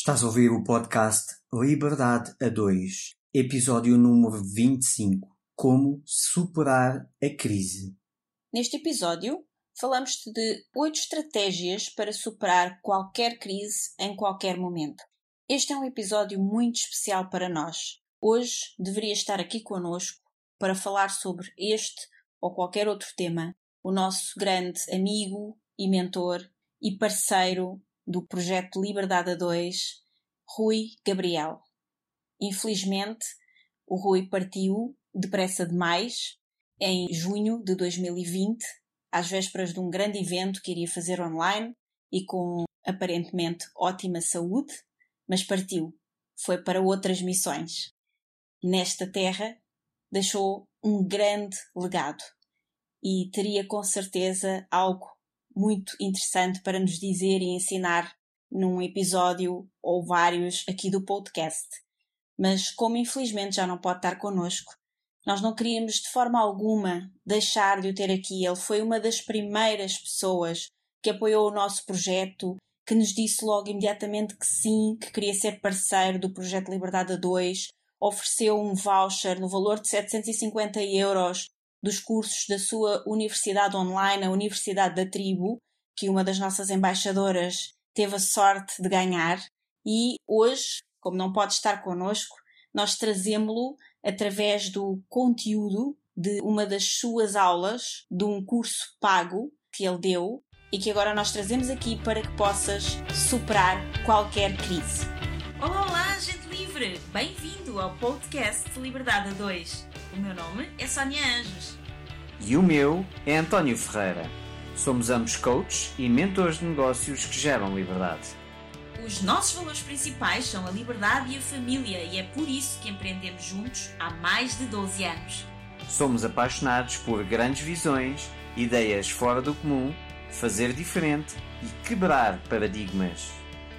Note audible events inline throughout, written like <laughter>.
Estás a ouvir o podcast Liberdade a 2, episódio número 25 Como superar a crise. Neste episódio, falamos de 8 estratégias para superar qualquer crise em qualquer momento. Este é um episódio muito especial para nós. Hoje deveria estar aqui conosco para falar sobre este ou qualquer outro tema, o nosso grande amigo e mentor e parceiro do projeto Liberdade a 2, Rui Gabriel. Infelizmente, o Rui partiu depressa demais em junho de 2020, às vésperas de um grande evento que iria fazer online e com aparentemente ótima saúde, mas partiu. Foi para outras missões. Nesta terra deixou um grande legado e teria com certeza algo muito interessante para nos dizer e ensinar num episódio ou vários aqui do podcast. Mas como infelizmente já não pode estar connosco, nós não queríamos de forma alguma deixar de o ter aqui. Ele foi uma das primeiras pessoas que apoiou o nosso projeto, que nos disse logo imediatamente que sim, que queria ser parceiro do projeto Liberdade a 2, ofereceu um voucher no valor de 750 euros dos cursos da sua universidade online, a Universidade da Tribo, que uma das nossas embaixadoras teve a sorte de ganhar. E hoje, como não pode estar connosco, nós trazemos-lo através do conteúdo de uma das suas aulas, de um curso pago que ele deu e que agora nós trazemos aqui para que possas superar qualquer crise. Olá, gente livre! Bem-vindo ao podcast Liberdade a 2. O meu nome é Sónia Anjos. E o meu é António Ferreira. Somos ambos coaches e mentores de negócios que geram liberdade. Os nossos valores principais são a liberdade e a família e é por isso que empreendemos juntos há mais de 12 anos. Somos apaixonados por grandes visões, ideias fora do comum, fazer diferente e quebrar paradigmas.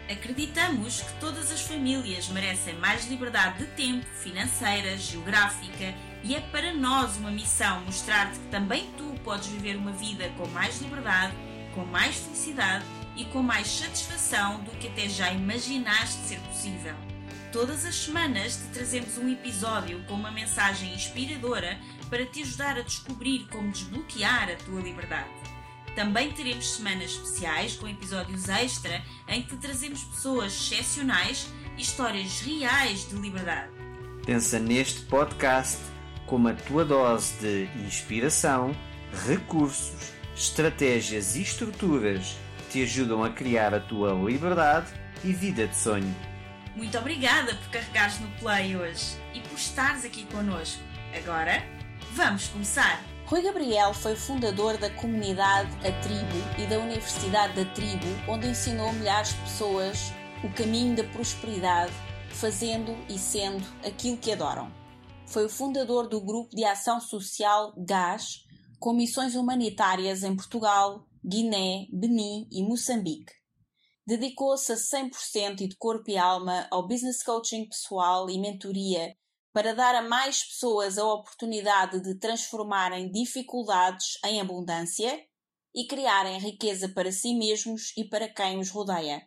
Acreditamos que todas as famílias merecem mais liberdade de tempo, financeira, geográfica e é para nós uma missão mostrar-te que também tu podes viver uma vida com mais liberdade, com mais felicidade e com mais satisfação do que até já imaginaste ser possível. Todas as semanas te trazemos um episódio com uma mensagem inspiradora para te ajudar a descobrir como desbloquear a tua liberdade. Também teremos semanas especiais com episódios extra em que te trazemos pessoas excepcionais e histórias reais de liberdade. Pensa neste podcast como a tua dose de inspiração, recursos, estratégias e estruturas que te ajudam a criar a tua liberdade e vida de sonho. Muito obrigada por carregares no play hoje e por estares aqui connosco. Agora, vamos começar! Rui Gabriel foi fundador da comunidade A Tribo e da Universidade da Tribo, onde ensinou milhares de pessoas o caminho da prosperidade, fazendo e sendo aquilo que adoram. Foi o fundador do grupo de ação social GAS, com missões humanitárias em Portugal, Guiné, Benin e Moçambique. Dedicou-se a 100% e de corpo e alma ao business coaching pessoal e mentoria para dar a mais pessoas a oportunidade de transformarem dificuldades em abundância e criarem riqueza para si mesmos e para quem os rodeia.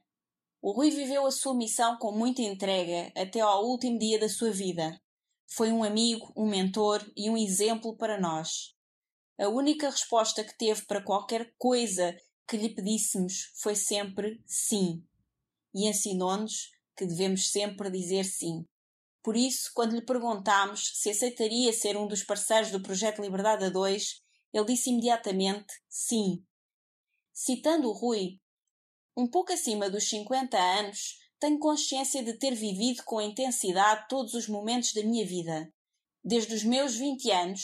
O Rui viveu a sua missão com muita entrega até ao último dia da sua vida. Foi um amigo, um mentor e um exemplo para nós. A única resposta que teve para qualquer coisa que lhe pedíssemos foi sempre sim. E ensinou-nos que devemos sempre dizer sim. Por isso, quando lhe perguntámos se aceitaria ser um dos parceiros do projeto Liberdade a 2, ele disse imediatamente sim. Citando o Rui, um pouco acima dos 50 anos, tenho consciência de ter vivido com intensidade todos os momentos da minha vida. Desde os meus 20 anos,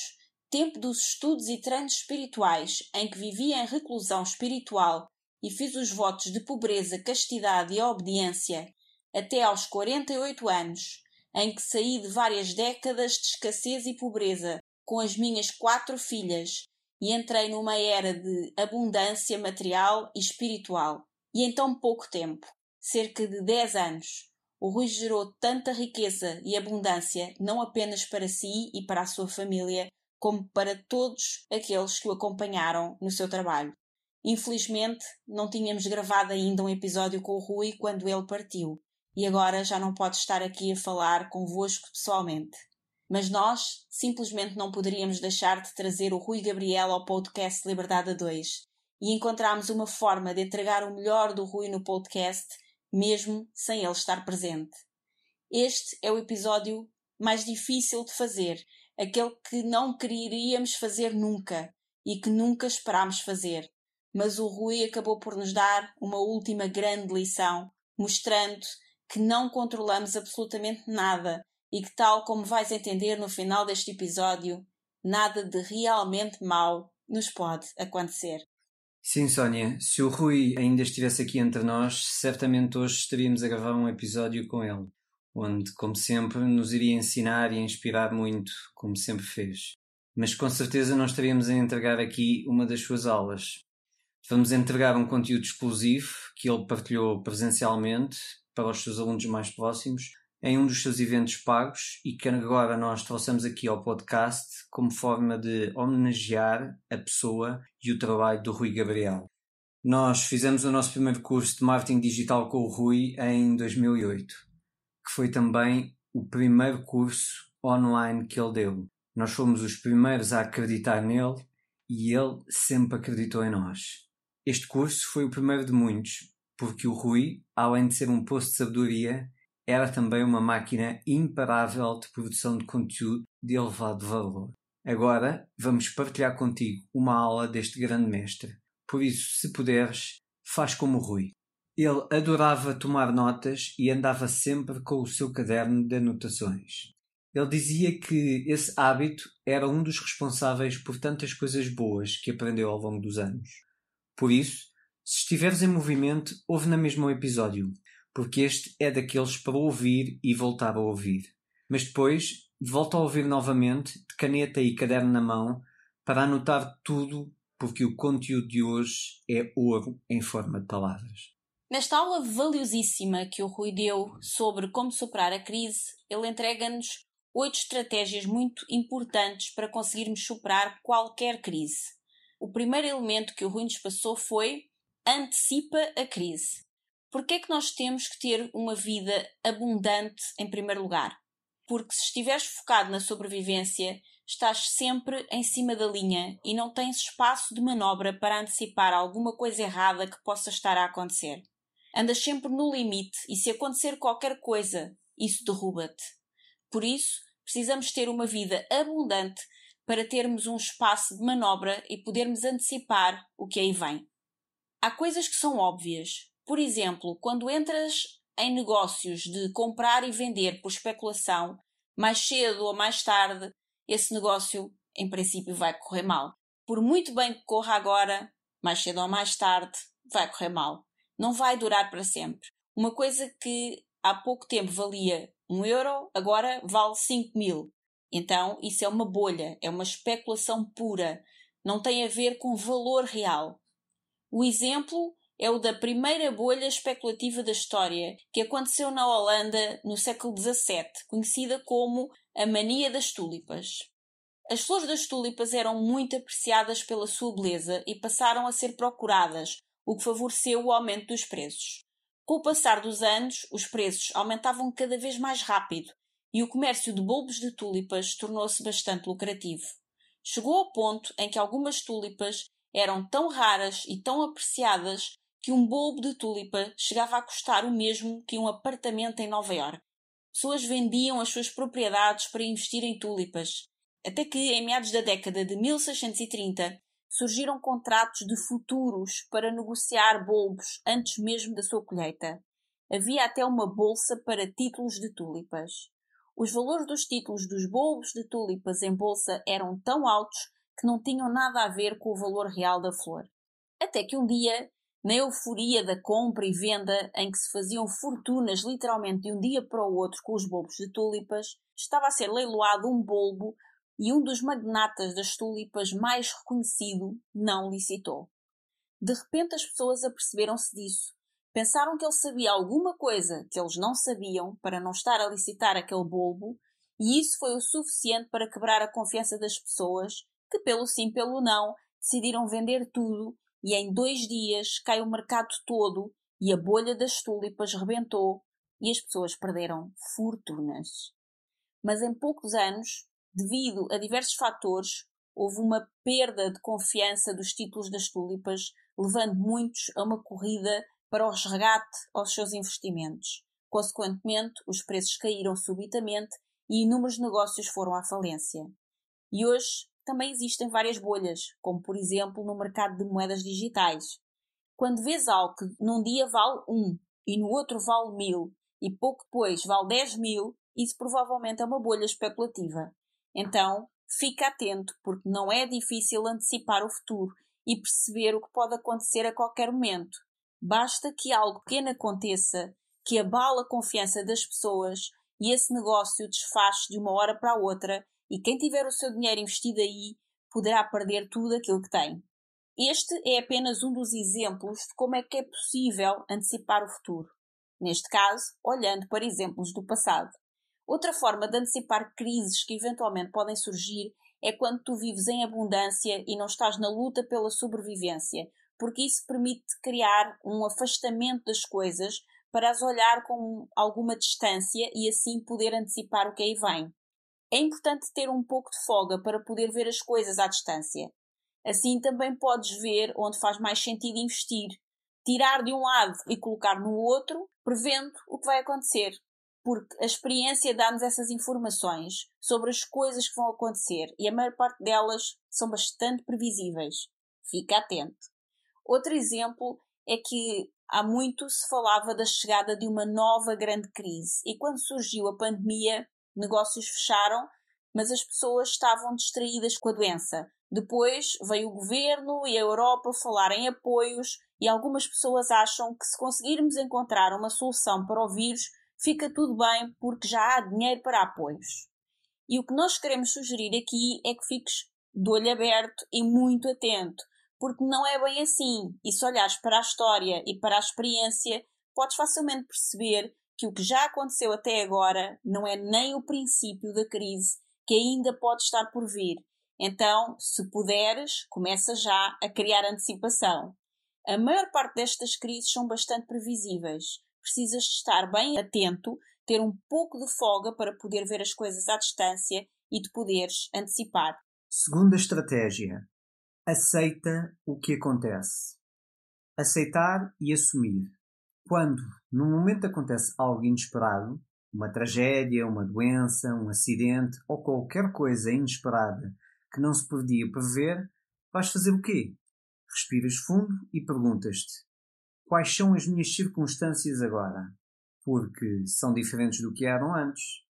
tempo dos estudos e treinos espirituais, em que vivi em reclusão espiritual e fiz os votos de pobreza, castidade e obediência, até aos 48 anos, em que saí de várias décadas de escassez e pobreza com as minhas quatro filhas e entrei numa era de abundância material e espiritual. E em tão pouco tempo, cerca de dez anos, o Rui gerou tanta riqueza e abundância não apenas para si e para a sua família, como para todos aqueles que o acompanharam no seu trabalho. Infelizmente, não tínhamos gravado ainda um episódio com o Rui quando ele partiu, e agora já não pode estar aqui a falar convosco pessoalmente. Mas nós simplesmente não poderíamos deixar de trazer o Rui Gabriel ao podcast Liberdade a 2 e encontramos uma forma de entregar o melhor do Rui no podcast, mesmo sem ele estar presente. Este é o episódio mais difícil de fazer, aquele que não queríamos fazer nunca e que nunca esperámos fazer. Mas o Rui acabou por nos dar uma última grande lição, mostrando que não controlamos absolutamente nada e que, tal como vais entender no final deste episódio, nada de realmente mau nos pode acontecer. Sim, Sónia, se o Rui ainda estivesse aqui entre nós, certamente hoje estaríamos a gravar um episódio com ele, onde, como sempre, nos iria ensinar e inspirar muito, como sempre fez. Mas com certeza não estaríamos a entregar aqui uma das suas aulas. Vamos entregar um conteúdo exclusivo que ele partilhou presencialmente para os seus alunos mais próximos em um dos seus eventos pagos e que agora nós trouxemos aqui ao podcast como forma de homenagear a pessoa e o trabalho do Rui Gabriel. Nós fizemos o nosso primeiro curso de marketing digital com o Rui em 2008, que foi também o primeiro curso online que ele deu. Nós fomos os primeiros a acreditar nele e ele sempre acreditou em nós. Este curso foi o primeiro de muitos, porque o Rui, além de ser um poço de sabedoria, era também uma máquina imparável de produção de conteúdo de elevado valor. Agora vamos partilhar contigo uma aula deste grande mestre. Por isso, se puderes, faz como Rui. Ele adorava tomar notas e andava sempre com o seu caderno de anotações. Ele dizia que esse hábito era um dos responsáveis por tantas coisas boas que aprendeu ao longo dos anos. Por isso, se estiveres em movimento, ouve na mesma o episódio porque este é daqueles para ouvir e voltar a ouvir. Mas depois volta a ouvir novamente, de caneta e caderno na mão, para anotar tudo, porque o conteúdo de hoje é ouro em forma de palavras. Nesta aula valiosíssima que o Rui deu sobre como superar a crise, ele entrega-nos oito estratégias muito importantes para conseguirmos superar qualquer crise. O primeiro elemento que o Rui nos passou foi antecipa a crise. Porquê é que nós temos que ter uma vida abundante em primeiro lugar? Porque se estiveres focado na sobrevivência, estás sempre em cima da linha e não tens espaço de manobra para antecipar alguma coisa errada que possa estar a acontecer. Andas sempre no limite e se acontecer qualquer coisa, isso derruba-te. Por isso, precisamos ter uma vida abundante para termos um espaço de manobra e podermos antecipar o que aí vem. Há coisas que são óbvias, por exemplo, quando entras em negócios de comprar e vender por especulação, mais cedo ou mais tarde, esse negócio, em princípio, vai correr mal. Por muito bem que corra agora, mais cedo ou mais tarde, vai correr mal. Não vai durar para sempre. Uma coisa que há pouco tempo valia um euro, agora vale 5 mil. Então, isso é uma bolha, é uma especulação pura. Não tem a ver com valor real. O exemplo é o da primeira bolha especulativa da história, que aconteceu na Holanda no século XVII, conhecida como a mania das tulipas. As flores das tulipas eram muito apreciadas pela sua beleza e passaram a ser procuradas, o que favoreceu o aumento dos preços. Com o passar dos anos, os preços aumentavam cada vez mais rápido e o comércio de bulbos de tulipas tornou-se bastante lucrativo. Chegou ao ponto em que algumas tulipas eram tão raras e tão apreciadas que um bulbo de tulipa chegava a custar o mesmo que um apartamento em Nova York. Pessoas vendiam as suas propriedades para investir em tulipas, até que, em meados da década de 1630, surgiram contratos de futuros para negociar bulbos antes mesmo da sua colheita. Havia até uma bolsa para títulos de tulipas. Os valores dos títulos dos bulbos de tulipas em bolsa eram tão altos que não tinham nada a ver com o valor real da flor. Até que um dia na euforia da compra e venda, em que se faziam fortunas literalmente de um dia para o outro com os bulbos de tulipas, estava a ser leiloado um bulbo e um dos magnatas das tulipas mais reconhecido não licitou. De repente as pessoas aperceberam-se disso. Pensaram que ele sabia alguma coisa que eles não sabiam para não estar a licitar aquele bulbo, e isso foi o suficiente para quebrar a confiança das pessoas, que pelo sim pelo não decidiram vender tudo e em dois dias cai o mercado todo e a bolha das tulipas rebentou, e as pessoas perderam fortunas. Mas em poucos anos, devido a diversos fatores, houve uma perda de confiança dos títulos das tulipas, levando muitos a uma corrida para o resgate aos seus investimentos. Consequentemente, os preços caíram subitamente e inúmeros negócios foram à falência. E hoje também existem várias bolhas, como por exemplo no mercado de moedas digitais. Quando vês algo que num dia vale 1 um, e no outro vale 1000 e pouco depois vale 10 mil, isso provavelmente é uma bolha especulativa. Então, fica atento, porque não é difícil antecipar o futuro e perceber o que pode acontecer a qualquer momento. Basta que algo pequeno aconteça, que abala a confiança das pessoas e esse negócio desfaz de uma hora para a outra e quem tiver o seu dinheiro investido aí poderá perder tudo aquilo que tem. Este é apenas um dos exemplos de como é que é possível antecipar o futuro. Neste caso, olhando para exemplos do passado. Outra forma de antecipar crises que eventualmente podem surgir é quando tu vives em abundância e não estás na luta pela sobrevivência, porque isso permite criar um afastamento das coisas para as olhar com alguma distância e assim poder antecipar o que aí vem. É importante ter um pouco de folga para poder ver as coisas à distância. Assim também podes ver onde faz mais sentido investir, tirar de um lado e colocar no outro, prevendo o que vai acontecer. Porque a experiência dá-nos essas informações sobre as coisas que vão acontecer e a maior parte delas são bastante previsíveis. Fica atento. Outro exemplo é que há muito se falava da chegada de uma nova grande crise e quando surgiu a pandemia negócios fecharam, mas as pessoas estavam distraídas com a doença. Depois veio o governo e a Europa falar em apoios, e algumas pessoas acham que se conseguirmos encontrar uma solução para o vírus, fica tudo bem porque já há dinheiro para apoios. E o que nós queremos sugerir aqui é que fiques de olho aberto e muito atento, porque não é bem assim. E se olhares para a história e para a experiência, podes facilmente perceber que o que já aconteceu até agora não é nem o princípio da crise que ainda pode estar por vir. Então, se puderes, começa já a criar antecipação. A maior parte destas crises são bastante previsíveis. Precisas de estar bem atento, ter um pouco de folga para poder ver as coisas à distância e de poderes antecipar. Segunda estratégia: aceita o que acontece. Aceitar e assumir. Quando, no momento, acontece algo inesperado, uma tragédia, uma doença, um acidente ou qualquer coisa inesperada que não se podia prever, vais fazer o quê? Respiras fundo e perguntas-te: quais são as minhas circunstâncias agora? Porque são diferentes do que eram antes,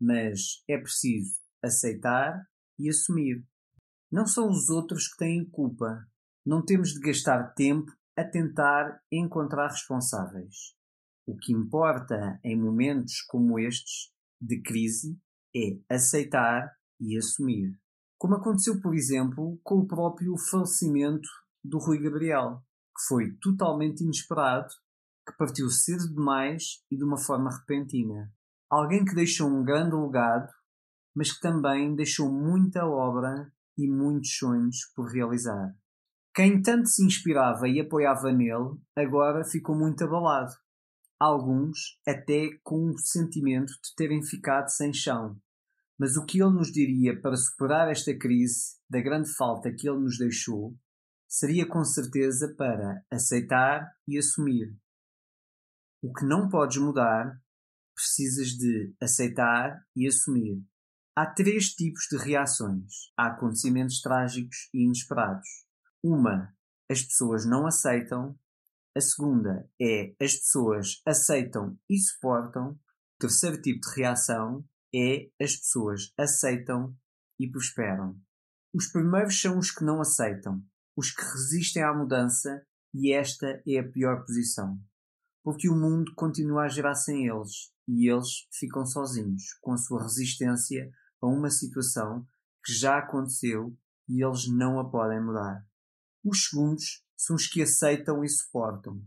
mas é preciso aceitar e assumir. Não são os outros que têm culpa. Não temos de gastar tempo a tentar encontrar responsáveis. O que importa em momentos como estes de crise é aceitar e assumir. Como aconteceu, por exemplo, com o próprio falecimento do Rui Gabriel, que foi totalmente inesperado, que partiu cedo demais e de uma forma repentina. Alguém que deixou um grande legado, mas que também deixou muita obra e muitos sonhos por realizar. Quem tanto se inspirava e apoiava nele, agora ficou muito abalado. Alguns até com o sentimento de terem ficado sem chão. Mas o que ele nos diria para superar esta crise da grande falta que ele nos deixou seria com certeza para aceitar e assumir. O que não podes mudar, precisas de aceitar e assumir. Há três tipos de reações a acontecimentos trágicos e inesperados. Uma, as pessoas não aceitam. A segunda é as pessoas aceitam e suportam. O terceiro tipo de reação é as pessoas aceitam e prosperam. Os primeiros são os que não aceitam, os que resistem à mudança, e esta é a pior posição. Porque o mundo continua a girar sem eles e eles ficam sozinhos, com a sua resistência a uma situação que já aconteceu e eles não a podem mudar. Os segundos são os que aceitam e suportam.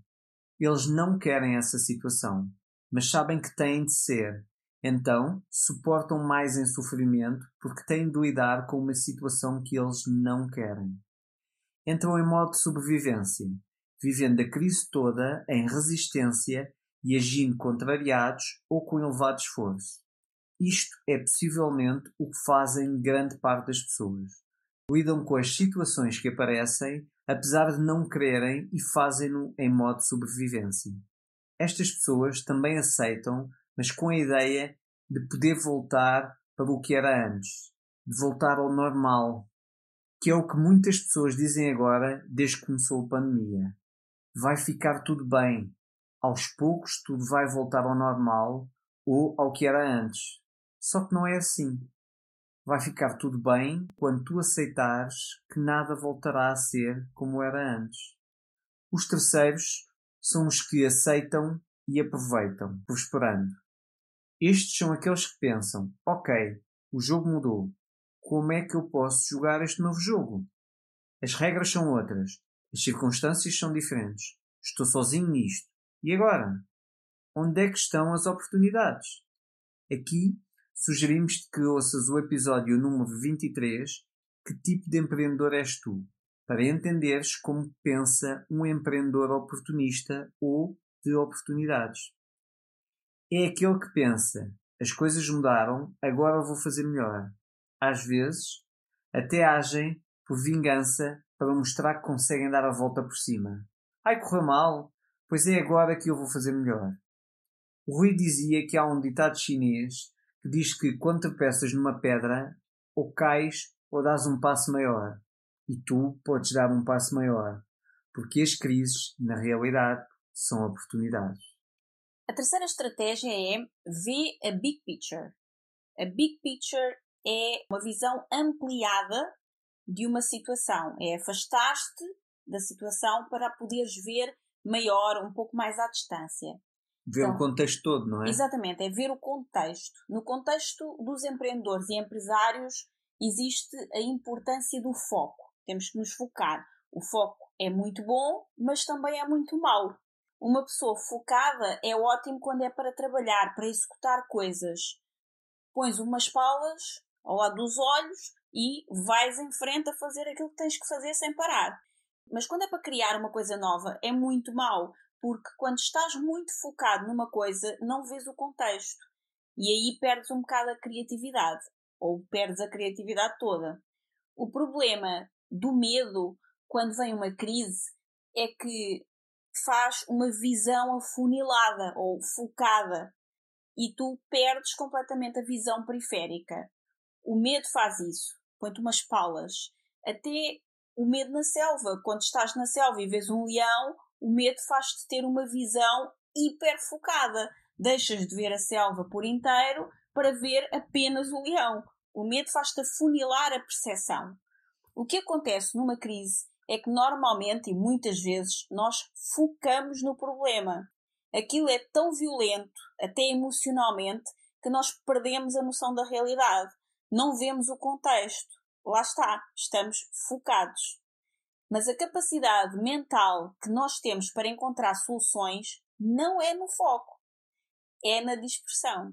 Eles não querem essa situação, mas sabem que têm de ser. Então, suportam mais em sofrimento porque têm de lidar com uma situação que eles não querem. Entram em modo de sobrevivência, vivendo a crise toda em resistência e agindo contrariados ou com elevado esforço. Isto é possivelmente o que fazem grande parte das pessoas. Lidam com as situações que aparecem, apesar de não quererem e fazem-no em modo de sobrevivência. Estas pessoas também aceitam, mas com a ideia de poder voltar para o que era antes, de voltar ao normal, que é o que muitas pessoas dizem agora desde que começou a pandemia. Vai ficar tudo bem. Aos poucos tudo vai voltar ao normal ou ao que era antes. Só que não é assim. Vai ficar tudo bem quando tu aceitares que nada voltará a ser como era antes. Os terceiros são os que aceitam e aproveitam, prosperando. Estes são aqueles que pensam: ok, o jogo mudou. Como é que eu posso jogar este novo jogo? As regras são outras. As circunstâncias são diferentes. Estou sozinho nisto. E agora? Onde é que estão as oportunidades? Aqui sugerimos-te que ouças o episódio número 23 Que tipo de empreendedor és tu? Para entenderes como pensa um empreendedor oportunista ou de oportunidades. É aquele que pensa: as coisas mudaram, agora vou fazer melhor. Às vezes, até agem por vingança para mostrar que conseguem dar a volta por cima. Ai, correu mal, pois é agora que eu vou fazer melhor. O Rui dizia que há um ditado chinês diz que quando tropeças numa pedra, ou cais ou dás um passo maior. E tu podes dar um passo maior, porque as crises, na realidade, são oportunidades. A terceira estratégia é ver a big picture. A big picture é uma visão ampliada de uma situação, é afastar-te da situação para poderes ver maior, um pouco mais à distância. Ver então, o contexto todo, não é? Exatamente, é ver o contexto. No contexto dos empreendedores e empresários existe a importância do foco. Temos que nos focar. O foco é muito bom, mas também é muito mau. Uma pessoa focada é ótimo quando é para trabalhar, para executar coisas. Pões umas palas ao lado dos olhos e vais em frente a fazer aquilo que tens que fazer sem parar. Mas quando é para criar uma coisa nova, é muito mau, porque quando estás muito focado numa coisa, não vês o contexto. E aí perdes um bocado a criatividade, ou perdes a criatividade toda. O problema do medo quando vem uma crise é que faz uma visão afunilada ou focada e tu perdes completamente a visão periférica. O medo faz isso, põe-te umas palas. Até o medo na selva, quando estás na selva e vês um leão, o medo faz-te ter uma visão hiper focada. Deixas de ver a selva por inteiro para ver apenas o leão. O medo faz-te afunilar a percepção. O que acontece numa crise é que normalmente e muitas vezes nós focamos no problema. Aquilo é tão violento, até emocionalmente, que nós perdemos a noção da realidade. Não vemos o contexto. Lá está, estamos focados. Mas a capacidade mental que nós temos para encontrar soluções não é no foco, é na dispersão.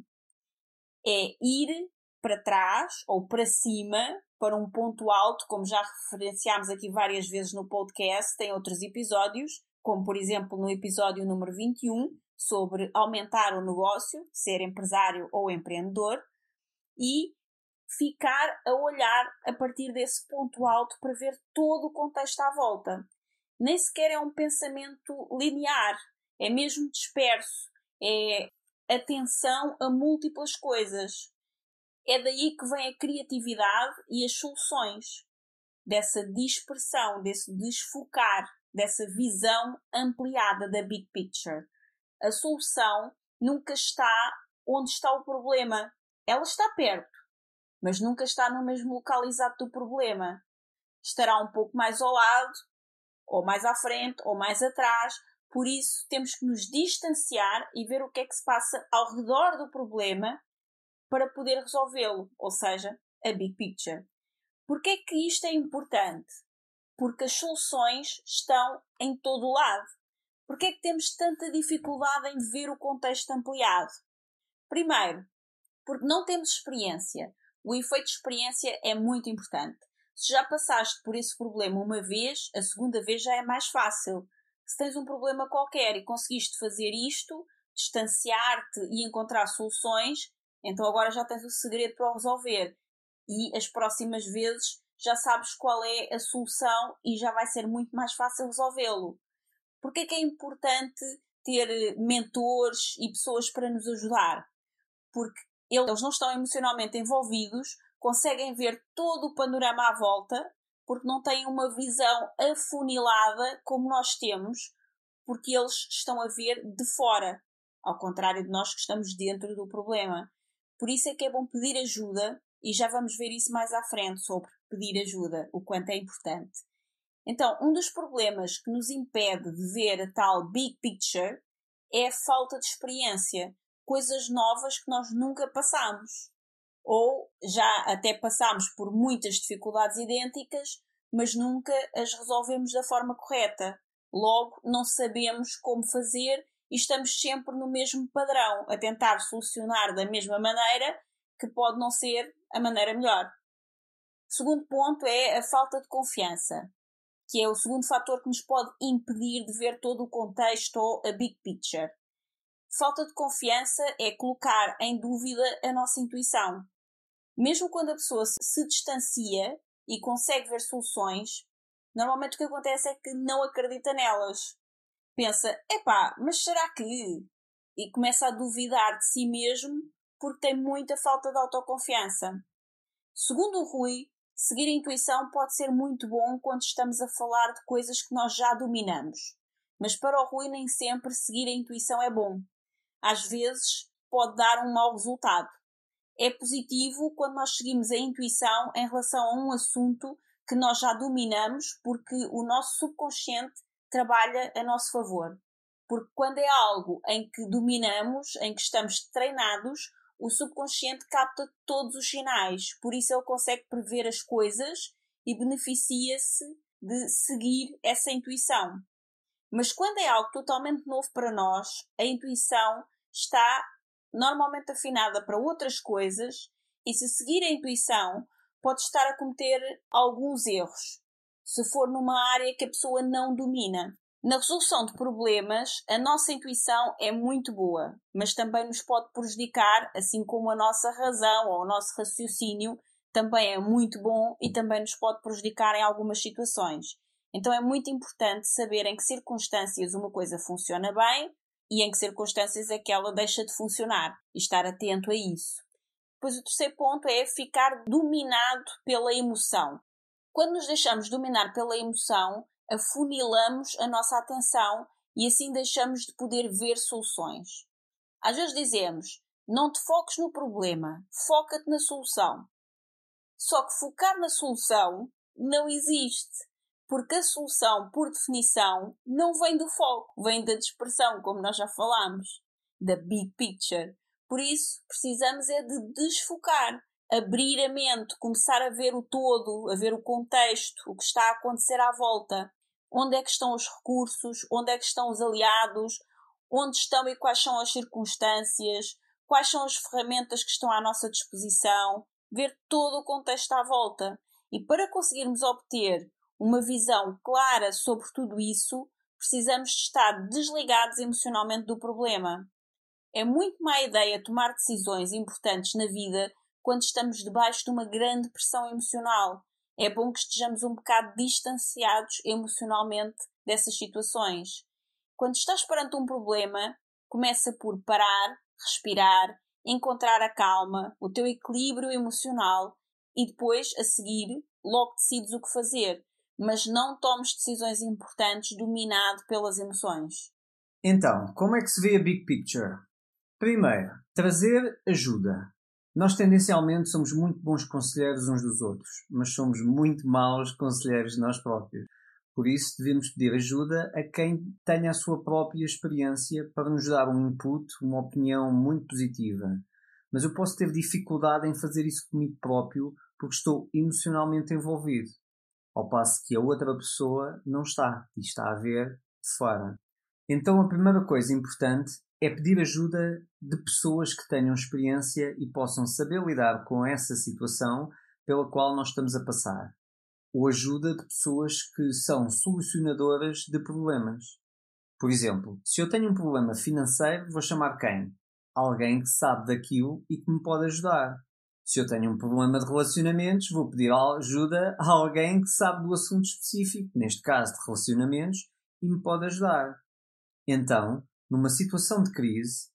É ir para trás ou para cima, para um ponto alto, como já referenciámos aqui várias vezes no podcast, tem outros episódios, como por exemplo no episódio número 21, sobre aumentar o negócio, ser empresário ou empreendedor, e ficar a olhar a partir desse ponto alto para ver todo o contexto à volta. Nem sequer é um pensamento linear, é mesmo disperso, é atenção a múltiplas coisas. É daí que vem a criatividade e as soluções, dessa dispersão, desse desfocar, dessa visão ampliada da big picture. A solução nunca está onde está o problema. Ela está perto, mas nunca está no mesmo local exato do problema. Estará um pouco mais ao lado, ou mais à frente, ou mais atrás. Por isso, temos que nos distanciar e ver o que é que se passa ao redor do problema para poder resolvê-lo, ou seja, a big picture. Porquê é que isto é importante? Porque as soluções estão em todo o lado. Porquê é que temos tanta dificuldade em ver o contexto ampliado? Primeiro, porque não temos experiência. O efeito de experiência é muito importante. Se já passaste por esse problema uma vez, a segunda vez já é mais fácil. Se tens um problema qualquer e conseguiste fazer isto, distanciar-te e encontrar soluções, então agora já tens o segredo para o resolver. E as próximas vezes já sabes qual é a solução e já vai ser muito mais fácil resolvê-lo. Porque é que é importante ter mentores e pessoas para nos ajudar? Porque eles não estão emocionalmente envolvidos, conseguem ver todo o panorama à volta, porque não têm uma visão afunilada como nós temos, porque eles estão a ver de fora, ao contrário de nós que estamos dentro do problema. Por isso é que é bom pedir ajuda, e já vamos ver isso mais à frente sobre pedir ajuda, o quanto é importante. Então, um dos problemas que nos impede de ver a tal big picture é a falta de experiência, coisas novas que nós nunca passamos. Ou já até passamos por muitas dificuldades idênticas, mas nunca as resolvemos da forma correta. Logo, não sabemos como fazer e estamos sempre no mesmo padrão, a tentar solucionar da mesma maneira, que pode não ser a maneira melhor. Segundo ponto é a falta de confiança, que é o segundo fator que nos pode impedir de ver todo o contexto ou a big picture. Falta de confiança é colocar em dúvida a nossa intuição. Mesmo quando a pessoa se distancia e consegue ver soluções, normalmente o que acontece é que não acredita nelas. Pensa, epá, mas será que? E começa a duvidar de si mesmo porque tem muita falta de autoconfiança. Segundo o Rui, seguir a intuição pode ser muito bom quando estamos a falar de coisas que nós já dominamos. Mas para o Rui, nem sempre seguir a intuição é bom. Às vezes pode dar um mau resultado. É positivo quando nós seguimos a intuição em relação a um assunto que nós já dominamos, porque o nosso subconsciente trabalha a nosso favor. Porque quando é algo em que dominamos, em que estamos treinados, o subconsciente capta todos os sinais, por isso ele consegue prever as coisas e beneficia-se de seguir essa intuição. Mas quando é algo totalmente novo para nós, a intuição está normalmente afinada para outras coisas e se seguir a intuição pode estar a cometer alguns erros, se for numa área que a pessoa não domina. Na resolução de problemas, a nossa intuição é muito boa, mas também nos pode prejudicar, assim como a nossa razão ou o nosso raciocínio também é muito bom e também nos pode prejudicar em algumas situações. Então é muito importante saber em que circunstâncias uma coisa funciona bem e em que circunstâncias é que ela deixa de funcionar e estar atento a isso. Depois, o terceiro ponto é ficar dominado pela emoção. Quando nos deixamos dominar pela emoção, afunilamos a nossa atenção e assim deixamos de poder ver soluções. Às vezes dizemos: não te foques no problema, foca-te na solução. Só que focar na solução não existe, porque a solução, por definição, não vem do foco, vem da dispersão, como nós já falámos, da big picture. Por isso, precisamos é de desfocar, abrir a mente, começar a ver o todo, a ver o contexto, o que está a acontecer à volta. Onde é que estão os recursos? Onde é que estão os aliados? Onde estão e quais são as circunstâncias? Quais são as ferramentas que estão à nossa disposição? Ver todo o contexto à volta. E para conseguirmos obter uma visão clara sobre tudo isso, precisamos de estar desligados emocionalmente do problema. É muito má ideia tomar decisões importantes na vida quando estamos debaixo de uma grande pressão emocional. É bom que estejamos um bocado distanciados emocionalmente dessas situações. Quando estás perante um problema, começa por parar, respirar, encontrar a calma, o teu equilíbrio emocional e depois, a seguir, logo decides o que fazer mas não tomes decisões importantes dominado pelas emoções. Então, como é que se vê a big picture? Primeiro, trazer ajuda. Nós tendencialmente somos muito bons conselheiros uns dos outros, mas somos muito maus conselheiros nós próprios. Por isso, devemos pedir ajuda a quem tenha a sua própria experiência para nos dar um input, uma opinião muito positiva. Mas eu posso ter dificuldade em fazer isso comigo próprio porque estou emocionalmente envolvido ao passo que a outra pessoa não está e está a ver de fora. Então a primeira coisa importante é pedir ajuda de pessoas que tenham experiência e possam saber lidar com essa situação pela qual nós estamos a passar. Ou ajuda de pessoas que são solucionadoras de problemas. Por exemplo, se eu tenho um problema financeiro, vou chamar quem? Alguém que sabe daquilo e que me pode ajudar. Se eu tenho um problema de relacionamentos, vou pedir ajuda a alguém que sabe do assunto específico, neste caso de relacionamentos, e me pode ajudar. Então, numa situação de crise,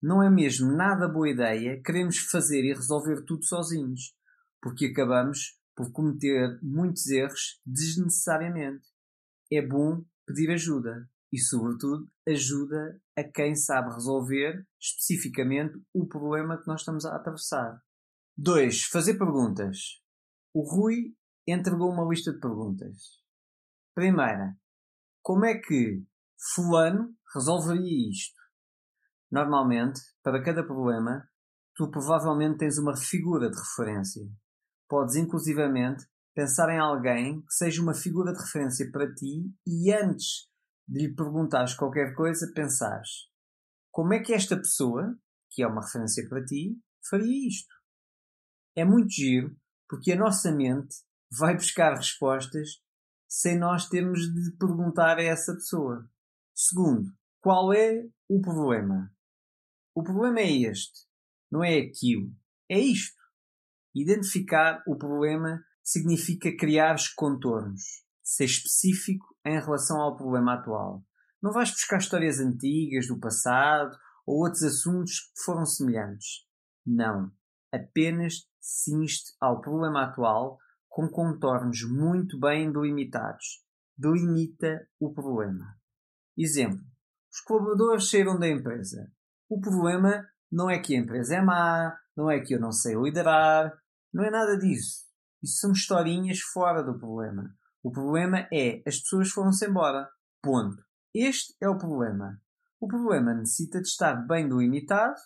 não é mesmo nada boa ideia queremos fazer e resolver tudo sozinhos, porque acabamos por cometer muitos erros desnecessariamente. É bom pedir ajuda e, sobretudo, ajuda a quem sabe resolver especificamente o problema que nós estamos a atravessar. 2. Fazer perguntas. O Rui entregou uma lista de perguntas. Primeira, como é que Fulano resolveria isto? Normalmente, para cada problema, tu provavelmente tens uma figura de referência. Podes inclusivamente pensar em alguém que seja uma figura de referência para ti e antes de lhe perguntares qualquer coisa, pensares como é que esta pessoa, que é uma referência para ti, faria isto? É muito giro porque a nossa mente vai buscar respostas sem nós termos de perguntar a essa pessoa. Segundo, qual é o problema? O problema é este, não é aquilo, é isto. Identificar o problema significa criar os contornos, ser específico em relação ao problema atual. Não vais buscar histórias antigas do passado ou outros assuntos que foram semelhantes. Não. Apenas cinste ao problema atual com contornos muito bem delimitados. Delimita o problema. Exemplo: os colaboradores saíram da empresa. O problema não é que a empresa é má, não é que eu não sei liderar, não é nada disso. Isso são historinhas fora do problema. O problema é as pessoas foram-se embora. Ponto. Este é o problema. O problema necessita de estar bem delimitado,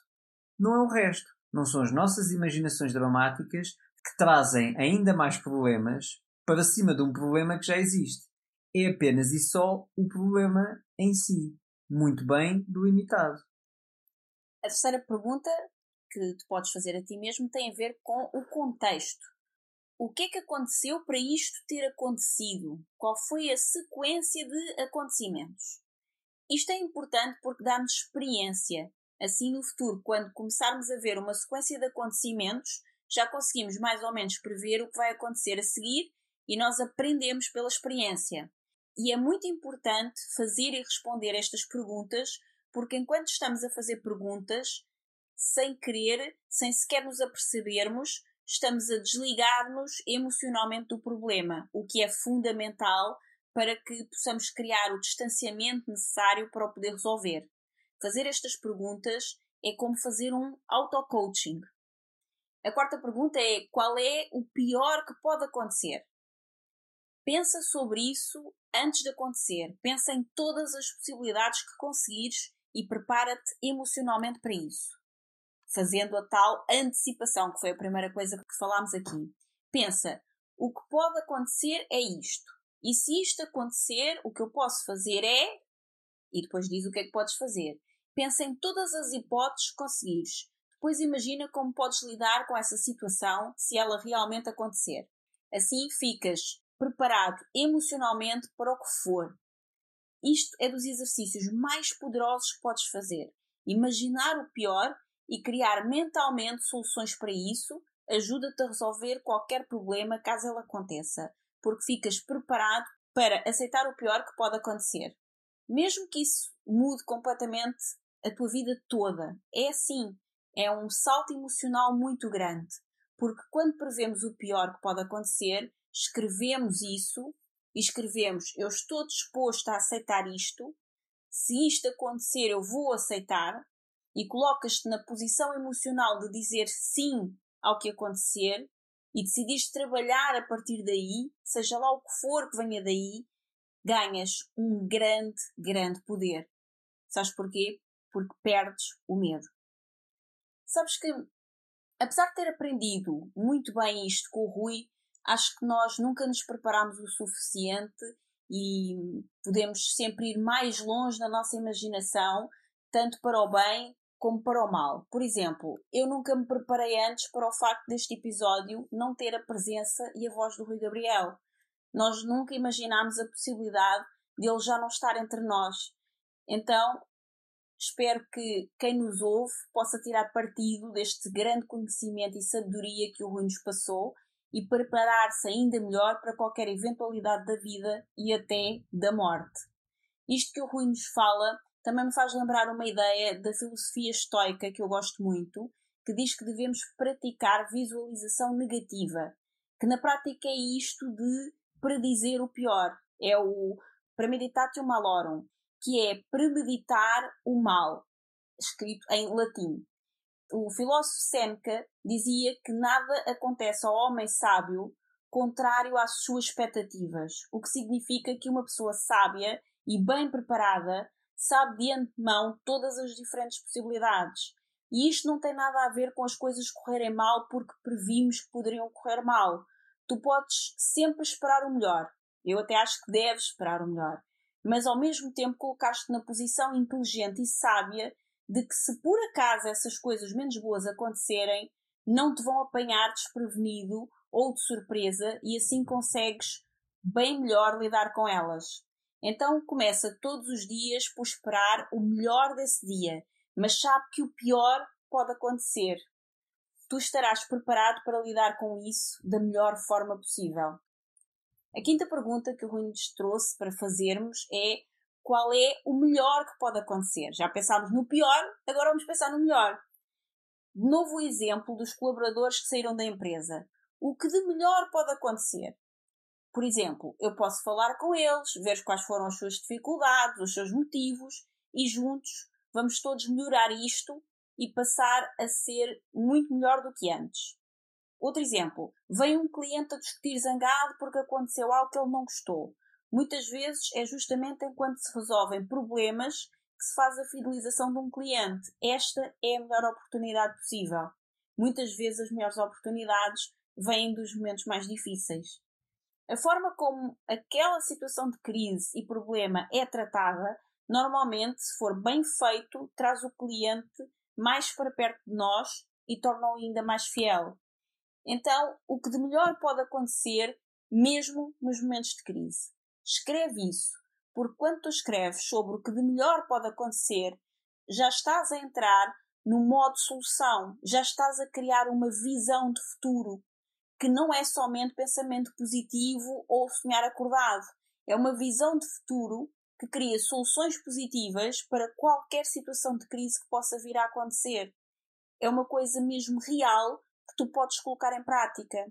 não é o resto. Não são as nossas imaginações dramáticas que trazem ainda mais problemas para cima de um problema que já existe. É apenas e só o problema em si, muito bem delimitado. A terceira pergunta que tu podes fazer a ti mesmo tem a ver com o contexto. O que é que aconteceu para isto ter acontecido? Qual foi a sequência de acontecimentos? Isto é importante porque dá-nos experiência. Assim, no futuro, quando começarmos a ver uma sequência de acontecimentos, já conseguimos mais ou menos prever o que vai acontecer a seguir e nós aprendemos pela experiência. E é muito importante fazer e responder estas perguntas porque enquanto estamos a fazer perguntas, sem querer, sem sequer nos apercebermos, estamos a desligar-nos emocionalmente do problema, o que é fundamental para que possamos criar o distanciamento necessário para o poder resolver. Fazer estas perguntas é como fazer um auto-coaching. A quarta pergunta é: qual é o pior que pode acontecer? Pensa sobre isso antes de acontecer. Pensa em todas as possibilidades que conseguires e prepara-te emocionalmente para isso. Fazendo a tal antecipação, que foi a primeira coisa que falámos aqui. Pensa, o que pode acontecer é isto. E se isto acontecer, o que eu posso fazer é. E depois diz o que é que podes fazer. Pensa em todas as hipóteses que conseguires. Depois imagina como podes lidar com essa situação se ela realmente acontecer. Assim ficas preparado emocionalmente para o que for. Isto é dos exercícios mais poderosos que podes fazer. Imaginar o pior e criar mentalmente soluções para isso ajuda-te a resolver qualquer problema caso ele aconteça, porque ficas preparado para aceitar o pior que pode acontecer. Mesmo que isso mude completamente a tua vida toda, é assim, é um salto emocional muito grande, porque quando prevemos o pior que pode acontecer, escrevemos isso e escrevemos: Eu estou disposto a aceitar isto, se isto acontecer, eu vou aceitar, e colocas-te na posição emocional de dizer sim ao que acontecer e decidires trabalhar a partir daí, seja lá o que for que venha daí, ganhas um grande, grande poder. Sabes porquê? Porque perdes o medo. Sabes que, apesar de ter aprendido muito bem isto com o Rui, acho que nós nunca nos preparamos o suficiente e podemos sempre ir mais longe na nossa imaginação, tanto para o bem como para o mal. Por exemplo, eu nunca me preparei antes para o facto deste episódio não ter a presença e a voz do Rui Gabriel. Nós nunca imaginámos a possibilidade de ele já não estar entre nós. Então, espero que quem nos ouve possa tirar partido deste grande conhecimento e sabedoria que o Rui nos passou e preparar-se ainda melhor para qualquer eventualidade da vida e até da morte. Isto que o Rui nos fala também me faz lembrar uma ideia da filosofia estoica que eu gosto muito, que diz que devemos praticar visualização negativa, que na prática é isto de predizer o pior, é o premeditatio malorum, que é premeditar o mal, escrito em latim. O filósofo Seneca dizia que nada acontece ao homem sábio contrário às suas expectativas, o que significa que uma pessoa sábia e bem preparada sabe de antemão todas as diferentes possibilidades. E isto não tem nada a ver com as coisas correrem mal porque previmos que poderiam correr mal. Tu podes sempre esperar o melhor. Eu até acho que deves esperar o melhor. Mas ao mesmo tempo colocaste na posição inteligente e sábia de que se por acaso essas coisas menos boas acontecerem, não te vão apanhar desprevenido ou de surpresa e assim consegues bem melhor lidar com elas. Então começa todos os dias por esperar o melhor desse dia, mas sabe que o pior pode acontecer. Tu estarás preparado para lidar com isso da melhor forma possível. A quinta pergunta que o Rui nos trouxe para fazermos é qual é o melhor que pode acontecer? Já pensámos no pior, agora vamos pensar no melhor. De novo exemplo dos colaboradores que saíram da empresa. O que de melhor pode acontecer? Por exemplo, eu posso falar com eles, ver quais foram as suas dificuldades, os seus motivos e juntos vamos todos melhorar isto e passar a ser muito melhor do que antes. Outro exemplo, vem um cliente a discutir zangado porque aconteceu algo que ele não gostou. Muitas vezes é justamente enquanto se resolvem problemas que se faz a fidelização de um cliente. Esta é a melhor oportunidade possível. Muitas vezes as melhores oportunidades vêm dos momentos mais difíceis. A forma como aquela situação de crise e problema é tratada, normalmente, se for bem feito, traz o cliente mais para perto de nós e torna-o ainda mais fiel. Então, o que de melhor pode acontecer, mesmo nos momentos de crise? Escreve isso, porque quando tu escreves sobre o que de melhor pode acontecer, já estás a entrar no modo solução, já estás a criar uma visão de futuro, que não é somente pensamento positivo ou sonhar acordado. É uma visão de futuro que cria soluções positivas para qualquer situação de crise que possa vir a acontecer. É uma coisa mesmo real que tu podes colocar em prática.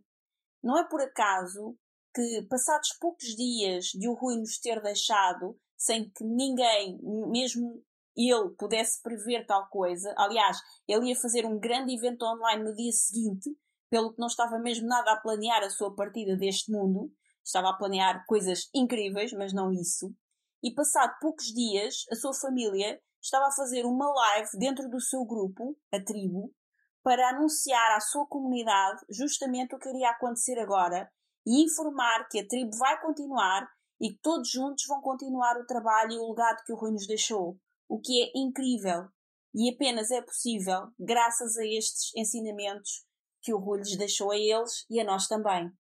Não é por acaso que, passados poucos dias de o Rui nos ter deixado, sem que ninguém, mesmo ele, pudesse prever tal coisa, aliás, ele ia fazer um grande evento online no dia seguinte, pelo que não estava mesmo nada a planear a sua partida deste mundo, estava a planear coisas incríveis, mas não isso. E passado poucos dias, a sua família estava a fazer uma live dentro do seu grupo, a tribo, para anunciar à sua comunidade justamente o que iria acontecer agora e informar que a tribo vai continuar e que todos juntos vão continuar o trabalho e o legado que o Rui nos deixou, o que é incrível e apenas é possível graças a estes ensinamentos que o Rui lhes deixou a eles e a nós também.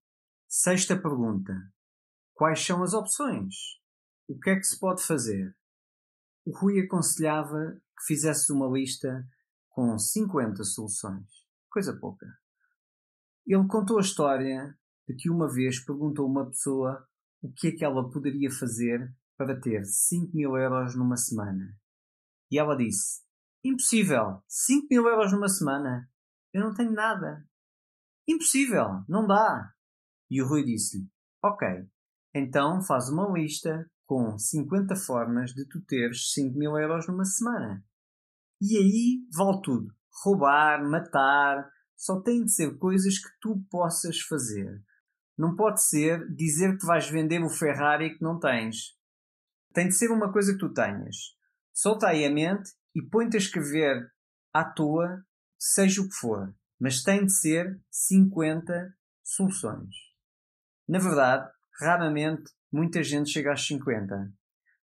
Sexta pergunta: Quais são as opções? O que é que se pode fazer? O Rui aconselhava que fizesse uma lista com 50 soluções. Coisa pouca. Ele contou a história de que uma vez perguntou a uma pessoa o que é que ela poderia fazer para ter 5 mil euros numa semana. E ela disse: Impossível! 5 mil euros numa semana! Eu não tenho nada. Impossível, não dá. E o Rui disse-lhe: Ok, então faz uma lista com 50 formas de tu teres 5 mil euros numa semana. E aí vale tudo: roubar, matar, só tem de ser coisas que tu possas fazer. Não pode ser dizer que vais vender o Ferrari que não tens. Tem de ser uma coisa que tu tenhas. Solta aí a mente e põe-te a escrever à toa, seja o que for mas tem de ser 50 soluções. Na verdade, raramente muita gente chega às 50,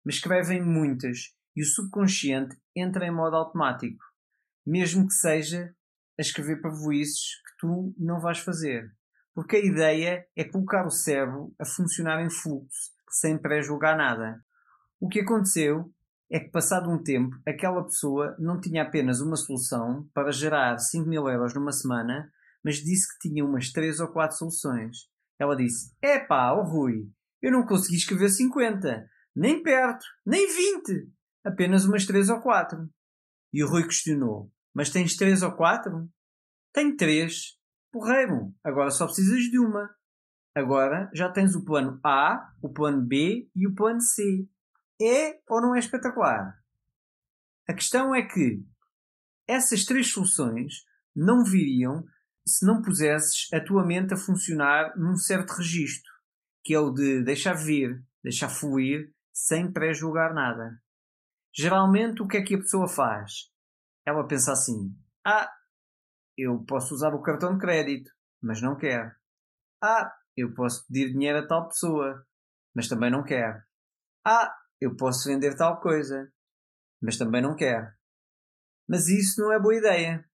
mas escrevem muitas e o subconsciente entra em modo automático, mesmo que seja a escrever parvoices que tu não vais fazer. Porque a ideia é colocar o cérebro a funcionar em fluxo, sem pré-julgar nada. O que aconteceu é que, passado um tempo, aquela pessoa não tinha apenas uma solução para gerar 5 mil euros numa semana, mas disse que tinha umas 3 ou 4 soluções. Ela disse: Epá, oh Rui, eu não consegui escrever 50, nem perto, nem 20, apenas umas 3 ou 4. E o Rui questionou: Mas tens 3 ou 4? Tenho 3. Porreiro, agora só precisas de uma. Agora já tens o plano A, o plano B e o plano C. É ou não é espetacular? A questão é que essas três soluções não viriam se não pusesses a tua mente a funcionar num certo registro, que é o de deixar vir, deixar fluir, sem pré-julgar nada. Geralmente, o que é que a pessoa faz? Ela pensa assim: Ah, eu posso usar o cartão de crédito, mas não quero. Ah, eu posso pedir dinheiro a tal pessoa, mas também não quero. Ah, eu posso vender tal coisa, mas também não quero. Mas isso não é boa ideia.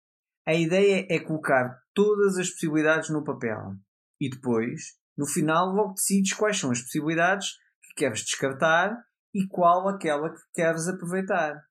A ideia é colocar todas as possibilidades no papel e depois, no final, logo decides quais são as possibilidades que queres descartar e qual aquela que queres aproveitar.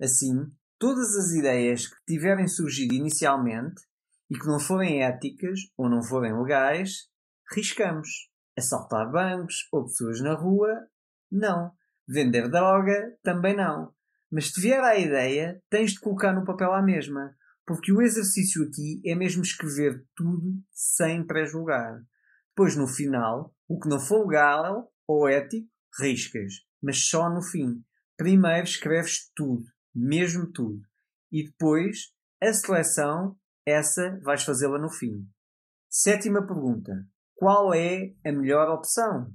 Assim, todas as ideias que tiverem surgido inicialmente e que não forem éticas ou não forem legais, riscamos. Assaltar bancos ou pessoas na rua, não. Vender droga, também não. Mas se vier à ideia, tens de colocar no papel a mesma. Porque o exercício aqui é mesmo escrever tudo sem pré-julgar. Depois, no final, o que não for legal ou ético, riscas. Mas só no fim. Primeiro escreves tudo. Mesmo tudo. E depois, a seleção, essa vais fazê-la no fim. Sétima pergunta. Qual é a melhor opção?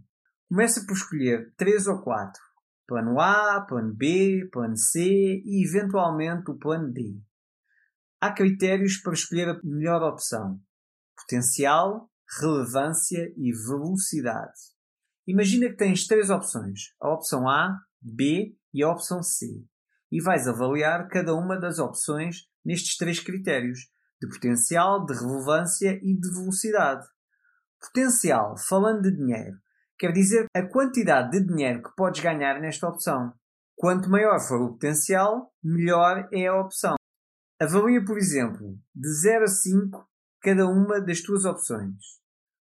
Começa por escolher três ou quatro. Plano A, plano B, plano C e eventualmente o plano D. Há critérios para escolher a melhor opção: potencial, relevância e velocidade. Imagina que tens três opções: a opção A, B e a opção C, e vais avaliar cada uma das opções nestes três critérios: de potencial, de relevância e de velocidade. Potencial, falando de dinheiro, quer dizer a quantidade de dinheiro que podes ganhar nesta opção. Quanto maior for o potencial, melhor é a opção. Avalia, por exemplo, de 0 a 5 cada uma das tuas opções.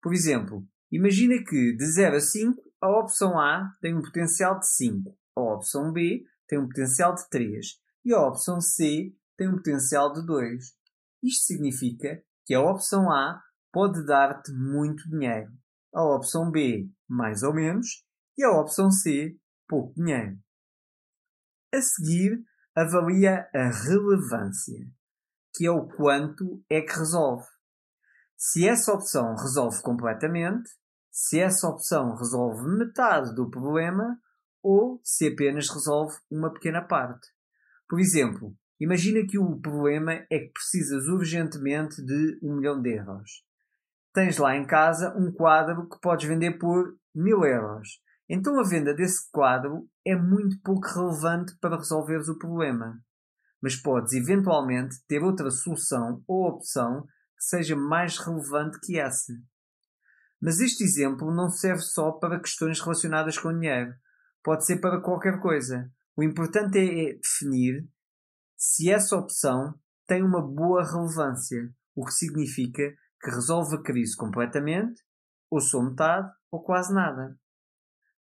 Por exemplo, imagina que de 0 a 5 a opção A tem um potencial de 5, a opção B tem um potencial de 3 e a opção C tem um potencial de 2. Isto significa que a opção A pode dar-te muito dinheiro, a opção B mais ou menos e a opção C pouco dinheiro. A seguir, avalia a relevância, que é o quanto é que resolve. Se essa opção resolve completamente, se essa opção resolve metade do problema ou se apenas resolve uma pequena parte. Por exemplo, imagina que o problema é que precisas urgentemente de um milhão de euros tens lá em casa um quadro que podes vender por mil euros. Então a venda desse quadro é muito pouco relevante para resolveres o problema. Mas podes eventualmente ter outra solução ou opção que seja mais relevante que essa. Mas este exemplo não serve só para questões relacionadas com dinheiro. Pode ser para qualquer coisa. O importante é definir se essa opção tem uma boa relevância, o que significa que resolve a crise completamente, ou só metade, ou quase nada.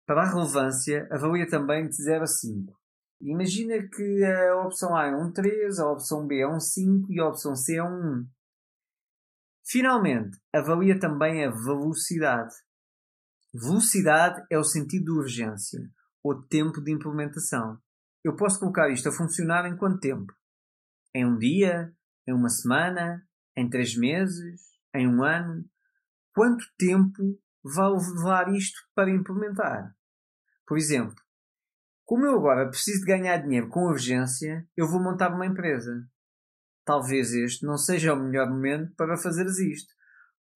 Para a relevância, avalia também de 0 a 5. Imagina que a opção A é um 3, a opção B é um 5 e a opção C é um 1. Finalmente, avalia também a velocidade. Velocidade é o sentido de urgência, ou tempo de implementação. Eu posso colocar isto a funcionar em quanto tempo? Em um dia? Em uma semana? Em três meses? em um ano, quanto tempo vai levar isto para implementar? Por exemplo, como eu agora preciso de ganhar dinheiro com urgência, eu vou montar uma empresa. Talvez este não seja o melhor momento para fazeres isto,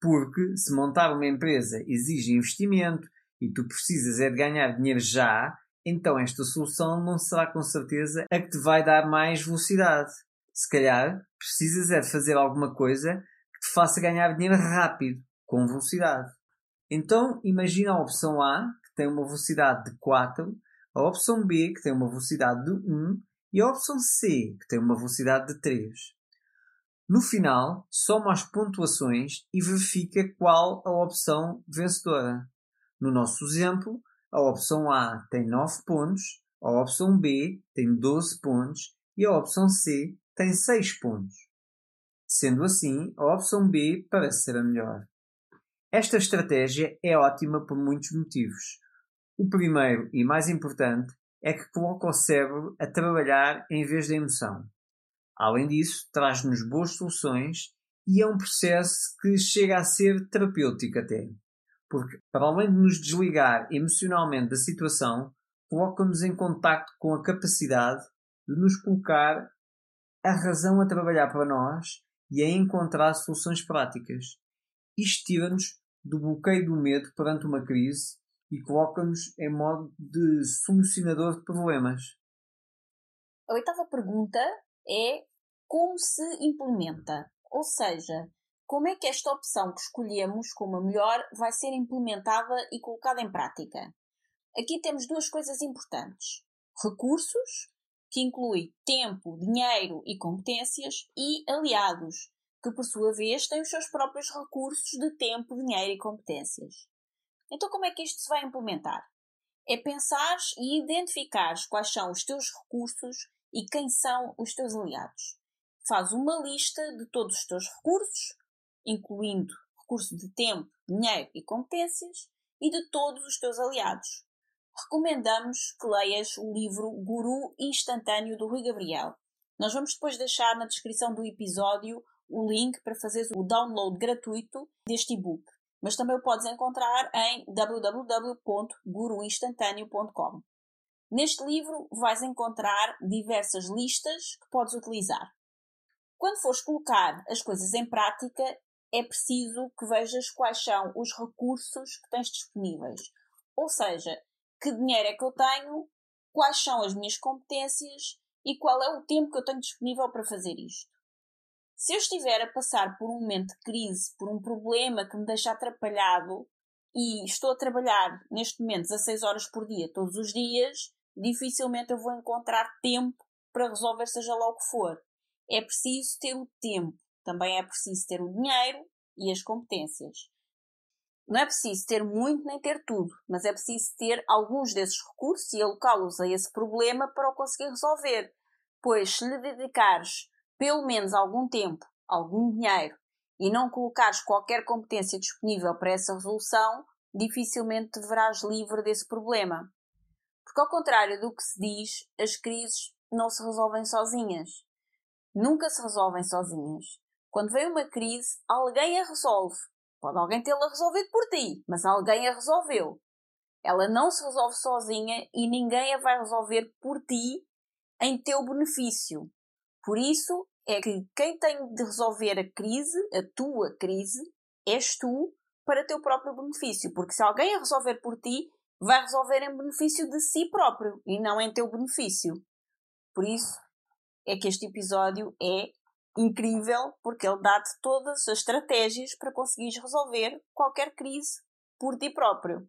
porque se montar uma empresa exige investimento e tu precisas é de ganhar dinheiro já, então esta solução não será com certeza a que te vai dar mais velocidade. Se calhar precisas é de fazer alguma coisa que te faça ganhar dinheiro rápido, com velocidade. Então, imagina a opção A, que tem uma velocidade de 4, a opção B, que tem uma velocidade de 1, e a opção C, que tem uma velocidade de 3. No final, soma as pontuações e verifica qual a opção vencedora. No nosso exemplo, a opção A tem 9 pontos, a opção B tem 12 pontos e a opção C tem 6 pontos. Sendo assim, a opção B parece ser a melhor. Esta estratégia é ótima por muitos motivos. O primeiro e mais importante é que coloca o cérebro a trabalhar em vez da emoção. Além disso, traz-nos boas soluções e é um processo que chega a ser terapêutico até. Porque, para além de nos desligar emocionalmente da situação, coloca-nos em contacto com a capacidade de nos colocar a razão a trabalhar para nós e a encontrar soluções práticas. Isto tira-nos do bloqueio do medo perante uma crise e coloca-nos em modo de solucionador de problemas. A oitava pergunta é como se implementa, ou seja, como é que esta opção que escolhemos como a melhor vai ser implementada e colocada em prática. Aqui temos duas coisas importantes: recursos, que inclui tempo, dinheiro e competências, e aliados, que por sua vez têm os seus próprios recursos de tempo, dinheiro e competências. Então, como é que isto se vai implementar? É pensar e identificar quais são os teus recursos e quem são os teus aliados. Faz uma lista de todos os teus recursos, incluindo recurso de tempo, dinheiro e competências, e de todos os teus aliados. Recomendamos que leias o livro Guru Instantâneo do Rui Gabriel. Nós vamos depois deixar na descrição do episódio o link para fazer o download gratuito deste e-book mas também o podes encontrar em www.guruinstantâneo.com. Neste livro vais encontrar diversas listas que podes utilizar. Quando fores colocar as coisas em prática, é preciso que vejas quais são os recursos que tens disponíveis. Ou seja, que dinheiro é que eu tenho, quais são as minhas competências e qual é o tempo que eu tenho disponível para fazer isto. Se eu estiver a passar por um momento de crise, por um problema que me deixa atrapalhado e estou a trabalhar neste momento 16 horas por dia, todos os dias, dificilmente eu vou encontrar tempo para resolver seja lá o que for. É preciso ter o tempo, também é preciso ter o dinheiro e as competências. Não é preciso ter muito nem ter tudo, mas é preciso ter alguns desses recursos e alocá-los a esse problema para o conseguir resolver. Pois se lhe dedicares pelo menos algum tempo, algum dinheiro e não colocares qualquer competência disponível para essa resolução, dificilmente te verás livre desse problema. Porque, ao contrário do que se diz, as crises não se resolvem sozinhas. Nunca se resolvem sozinhas. Quando vem uma crise, alguém a resolve. Pode alguém tê-la resolvido por ti, mas alguém a resolveu. Ela não se resolve sozinha e ninguém a vai resolver por ti em teu benefício. Por isso é que quem tem de resolver a crise, a tua crise, és tu para teu próprio benefício. Porque se alguém a resolver por ti, vai resolver em benefício de si próprio e não em teu benefício. Por isso é que este episódio é incrível porque ele dá-te todas as estratégias para conseguires resolver qualquer crise por ti próprio.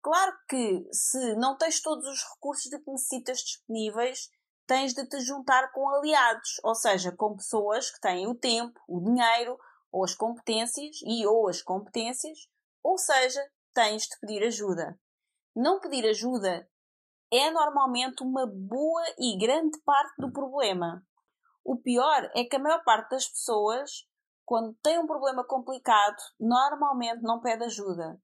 Claro que se não tens todos os recursos de que necessitas disponíveis, tens de te juntar com aliados, ou seja, com pessoas que têm o tempo, o dinheiro ou as competências e ou as competências, ou seja, tens de pedir ajuda. Não pedir ajuda é normalmente uma boa e grande parte do problema. O pior é que a maior parte das pessoas, quando tem um problema complicado, normalmente não pede ajuda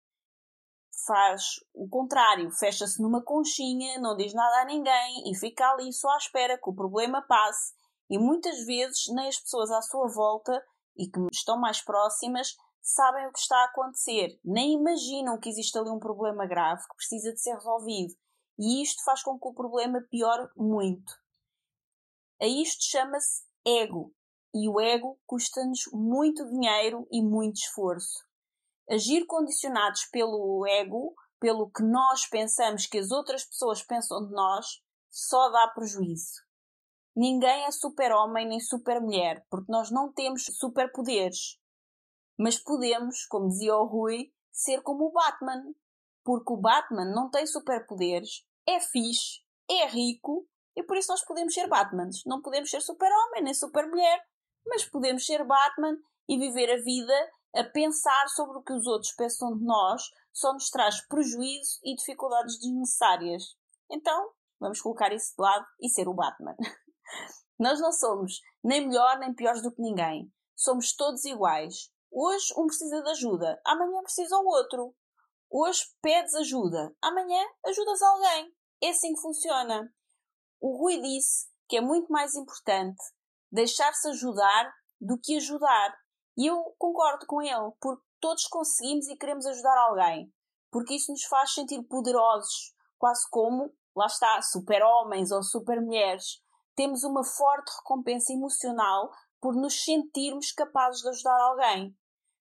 faz o contrário, fecha-se numa conchinha, não diz nada a ninguém e fica ali só à espera que o problema passe. E muitas vezes nem as pessoas à sua volta e que estão mais próximas sabem o que está a acontecer, nem imaginam que existe ali um problema grave que precisa de ser resolvido. E isto faz com que o problema piore muito. A isto chama-se ego. E o ego custa-nos muito dinheiro e muito esforço agir condicionados pelo ego, pelo que nós pensamos que as outras pessoas pensam de nós, só dá prejuízo. Ninguém é super-homem nem super-mulher, porque nós não temos superpoderes. Mas podemos, como dizia o Rui, ser como o Batman. Porque o Batman não tem superpoderes, é fixe, é rico e por isso nós podemos ser Batmans. Não podemos ser super-homem nem super-mulher, mas podemos ser Batman e viver a vida a pensar sobre o que os outros pensam de nós só nos traz prejuízo e dificuldades desnecessárias. Então, vamos colocar isso de lado e ser o Batman. <laughs> Nós não somos nem melhor nem piores do que ninguém. Somos todos iguais. Hoje um precisa de ajuda, amanhã precisa o outro. Hoje pedes ajuda, amanhã ajudas alguém. É assim que funciona. O Rui disse que é muito mais importante deixar-se ajudar do que ajudar. E eu concordo com ele, porque todos conseguimos e queremos ajudar alguém. Porque isso nos faz sentir poderosos, quase como, lá está, super-homens ou super-mulheres. Temos uma forte recompensa emocional por nos sentirmos capazes de ajudar alguém.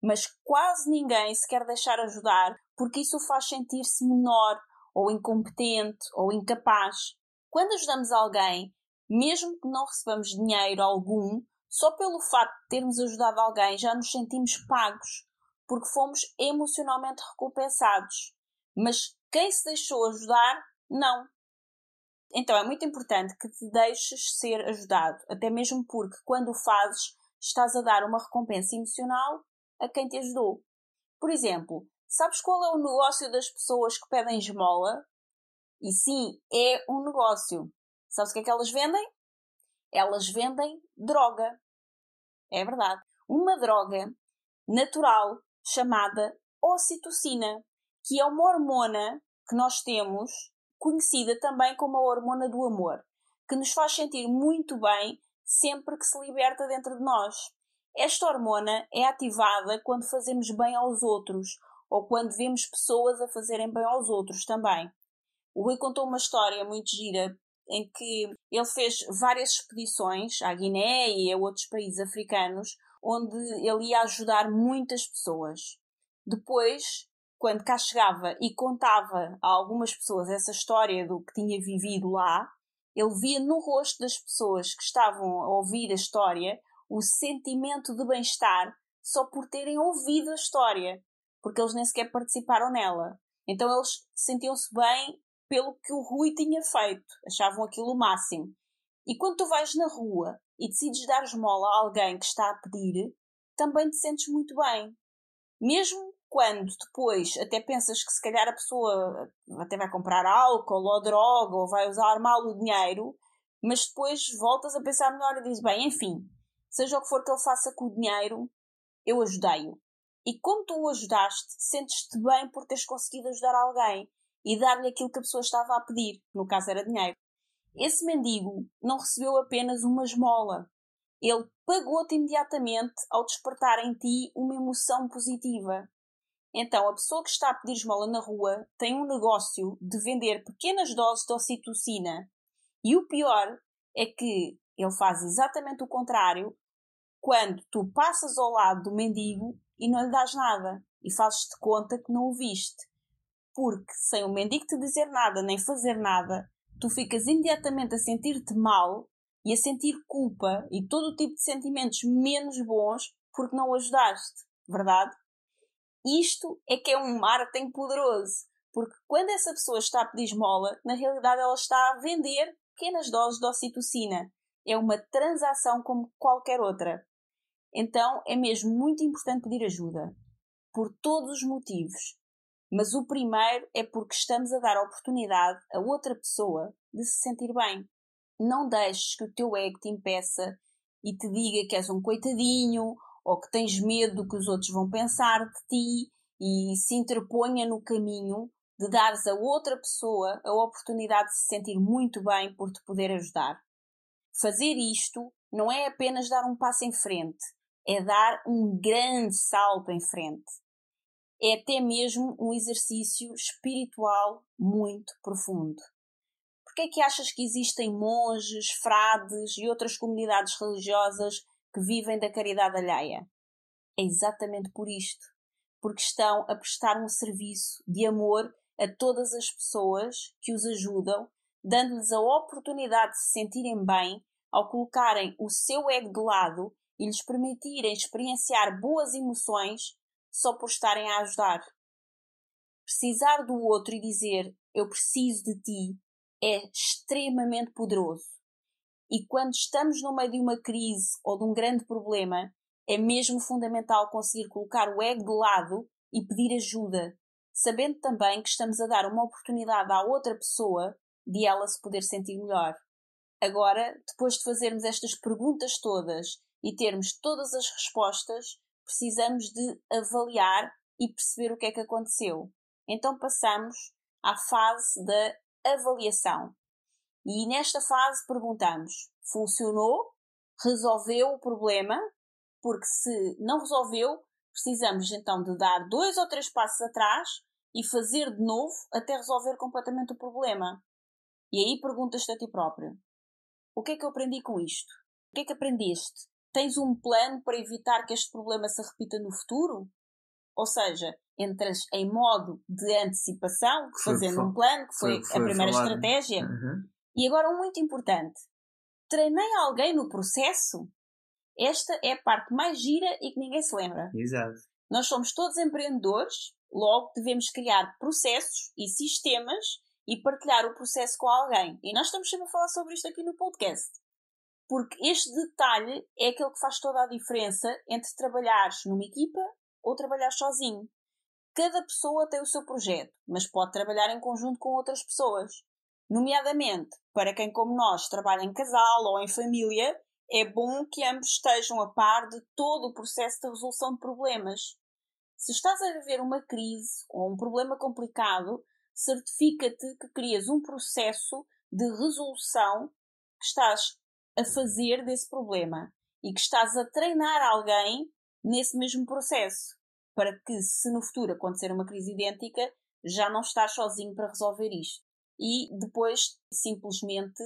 Mas quase ninguém se quer deixar ajudar porque isso o faz sentir-se menor, ou incompetente, ou incapaz. Quando ajudamos alguém, mesmo que não recebamos dinheiro algum, só pelo facto de termos ajudado alguém já nos sentimos pagos, porque fomos emocionalmente recompensados. Mas quem se deixou ajudar, não. Então é muito importante que te deixes ser ajudado, até mesmo porque quando o fazes, estás a dar uma recompensa emocional a quem te ajudou. Por exemplo, sabes qual é o negócio das pessoas que pedem esmola? E sim, é um negócio. Sabes o que é que elas vendem? Elas vendem droga. É verdade. Uma droga natural chamada ocitocina, que é uma hormona que nós temos, conhecida também como a hormona do amor, que nos faz sentir muito bem sempre que se liberta dentro de nós. Esta hormona é ativada quando fazemos bem aos outros ou quando vemos pessoas a fazerem bem aos outros também. O Rui contou uma história muito gira em que ele fez várias expedições à Guiné e a outros países africanos, onde ele ia ajudar muitas pessoas. Depois, quando cá chegava e contava a algumas pessoas essa história do que tinha vivido lá, ele via no rosto das pessoas que estavam a ouvir a história o sentimento de bem-estar só por terem ouvido a história, porque eles nem sequer participaram nela. Então eles sentiam-se bem pelo que o Rui tinha feito, achavam aquilo o máximo. E quando tu vais na rua e decides dar esmola a alguém que está a pedir, também te sentes muito bem. Mesmo quando depois até pensas que se calhar a pessoa até vai comprar álcool ou droga ou vai usar mal o dinheiro, mas depois voltas a pensar melhor e dizes, bem, enfim, seja o que for que ele faça com o dinheiro, eu ajudei-o. E como tu o ajudaste, sentes-te bem por teres conseguido ajudar alguém e dar-lhe aquilo que a pessoa estava a pedir, no caso era dinheiro. Esse mendigo não recebeu apenas uma esmola. Ele pagou-te imediatamente ao despertar em ti uma emoção positiva. Então, a pessoa que está a pedir esmola na rua tem um negócio de vender pequenas doses de ocitocina. E o pior é que ele faz exatamente o contrário quando tu passas ao lado do mendigo e não lhe dás nada e fazes-te conta que não o viste. Porque sem o mendigo te dizer nada nem fazer nada, tu ficas imediatamente a sentir-te mal e a sentir culpa e todo o tipo de sentimentos menos bons porque não o ajudaste, verdade? Isto é que é um marketing poderoso, porque quando essa pessoa está a pedir esmola, na realidade ela está a vender pequenas doses de ocitocina. É uma transação como qualquer outra. Então é mesmo muito importante pedir ajuda, por todos os motivos. Mas o primeiro é porque estamos a dar oportunidade a outra pessoa de se sentir bem. Não deixes que o teu ego te impeça e te diga que és um coitadinho ou que tens medo do que os outros vão pensar de ti e se interponha no caminho de dares a outra pessoa a oportunidade de se sentir muito bem por te poder ajudar. Fazer isto não é apenas dar um passo em frente, é dar um grande salto em frente. É até mesmo um exercício espiritual muito profundo. Por que é que achas que existem monges, frades e outras comunidades religiosas que vivem da caridade alheia? É exatamente por isto. Porque estão a prestar um serviço de amor a todas as pessoas que os ajudam, dando-lhes a oportunidade de se sentirem bem ao colocarem o seu ego de lado e lhes permitirem experienciar boas emoções só por estarem a ajudar. Precisar do outro e dizer eu preciso de ti é extremamente poderoso. E quando estamos no meio de uma crise ou de um grande problema, é mesmo fundamental conseguir colocar o ego de lado e pedir ajuda, sabendo também que estamos a dar uma oportunidade à outra pessoa de ela se poder sentir melhor. Agora, depois de fazermos estas perguntas todas e termos todas as respostas, precisamos de avaliar e perceber o que é que aconteceu. Então passamos à fase da avaliação. E nesta fase perguntamos: funcionou? Resolveu o problema? Porque se não resolveu, precisamos então de dar dois ou três passos atrás e fazer de novo até resolver completamente o problema. E aí perguntas-te a ti próprio: o que é que eu aprendi com isto? O que é que aprendeste? Tens um plano para evitar que este problema se repita no futuro? Ou seja, entras em modo de antecipação, fazendo um plano, que foi, foi a primeira estratégia. Uhum. E agora um muito importante. Treinei alguém no processo? Esta é a parte mais gira e que ninguém se lembra. Exato. Nós somos todos empreendedores, logo devemos criar processos e sistemas e partilhar o processo com alguém. E nós estamos sempre a falar sobre isto aqui no podcast. Porque este detalhe é aquele que faz toda a diferença entre trabalhares numa equipa ou trabalhar sozinho. Cada pessoa tem o seu projeto, mas pode trabalhar em conjunto com outras pessoas. Nomeadamente, para quem, como nós, trabalha em casal ou em família, é bom que ambos estejam a par de todo o processo de resolução de problemas. Se estás a viver uma crise ou um problema complicado, certifica-te que crias um processo de resolução que estás a fazer desse problema e que estás a treinar alguém nesse mesmo processo, para que, se no futuro acontecer uma crise idêntica, já não estás sozinho para resolver isto. E depois, simplesmente,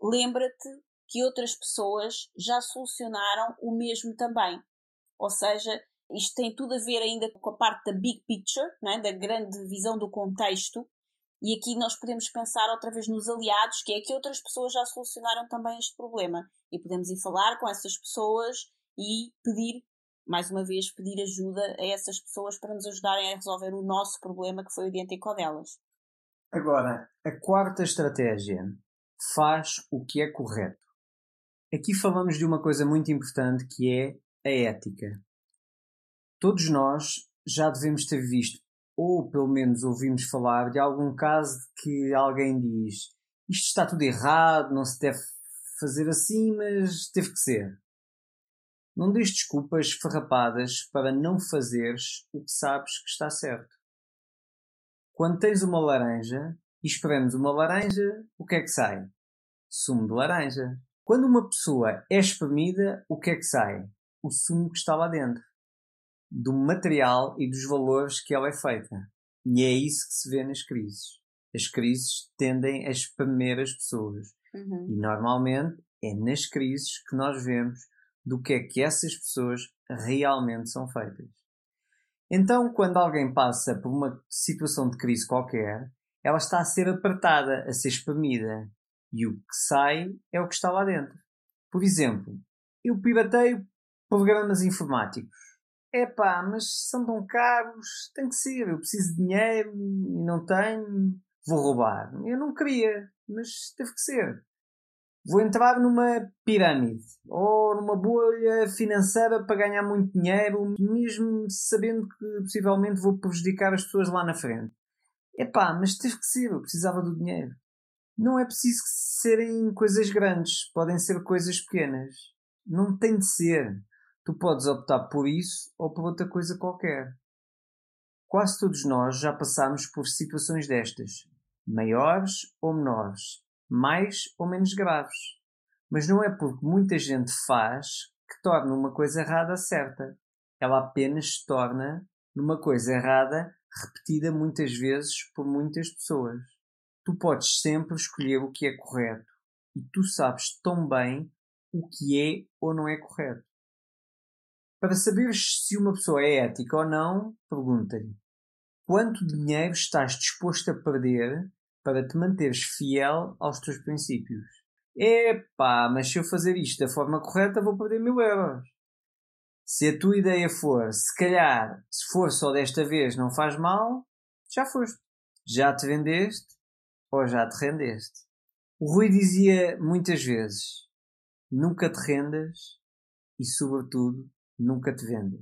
lembra-te que outras pessoas já solucionaram o mesmo também. Ou seja, isto tem tudo a ver ainda com a parte da big picture, é? da grande visão do contexto, e aqui nós podemos pensar outra vez nos aliados, que é que outras pessoas já solucionaram também este problema. E podemos ir falar com essas pessoas e pedir mais uma vez, pedir ajuda a essas pessoas para nos ajudarem a resolver o nosso problema que foi idêntico ao delas. Agora, a quarta estratégia faz o que é correto. Aqui falamos de uma coisa muito importante que é a ética. Todos nós já devemos ter visto, ou pelo menos ouvimos falar, de algum caso que alguém diz isto está tudo errado, não se deve fazer assim, mas teve que ser. Não dês desculpas farrapadas para não fazeres o que sabes que está certo. Quando tens uma laranja e espremos uma laranja, o que é que sai? Sumo de laranja. Quando uma pessoa é espremida, o que é que sai? O sumo que está lá dentro. Do material e dos valores que ela é feita. E é isso que se vê nas crises. As crises tendem a espremer as pessoas. Uhum. E normalmente é nas crises que nós vemos do que é que essas pessoas realmente são feitas. Então, quando alguém passa por uma situação de crise qualquer, ela está a ser apertada, a ser espamida, e o que sai é o que está lá dentro. Por exemplo, eu pirateio programas informáticos. Epá, mas são tão caros, tem que ser, eu preciso de dinheiro e não tenho, vou roubar. Eu não queria, mas teve que ser vou entrar numa pirâmide ou numa bolha financeira para ganhar muito dinheiro, mesmo sabendo que possivelmente vou prejudicar as pessoas lá na frente. Epá, mas teve que ser, eu precisava do dinheiro. Não é preciso serem coisas grandes, podem ser coisas pequenas. Não tem de ser. Tu podes optar por isso ou por outra coisa qualquer. Quase todos nós já passamos por situações destas, maiores ou menores, mais ou menos graves. Mas não é porque muita gente faz que torna uma coisa errada certa. Ela apenas se torna numa coisa errada repetida muitas vezes por muitas pessoas. Tu podes sempre escolher o que é correto e tu sabes tão bem o que é ou não é correto. Para saberes se uma pessoa é ética ou não, pergunta-lhe: quanto dinheiro estás disposto a perder para te manteres fiel aos teus princípios. Epá, mas se eu fazer isto da forma correta vou perder mil euros. Se a tua ideia for, se calhar, se for só desta vez não faz mal, já foste. Já te vendeste ou já te rendeste? O Rui dizia muitas vezes: nunca te rendas e, sobretudo, nunca te vendas.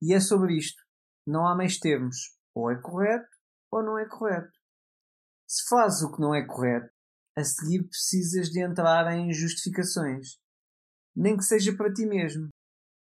E é sobre isto. Não há meios termos. Ou é correto ou não é correto. Se fazes o que não é correto, a seguir precisas de entrar em justificações. Nem que seja para ti mesmo.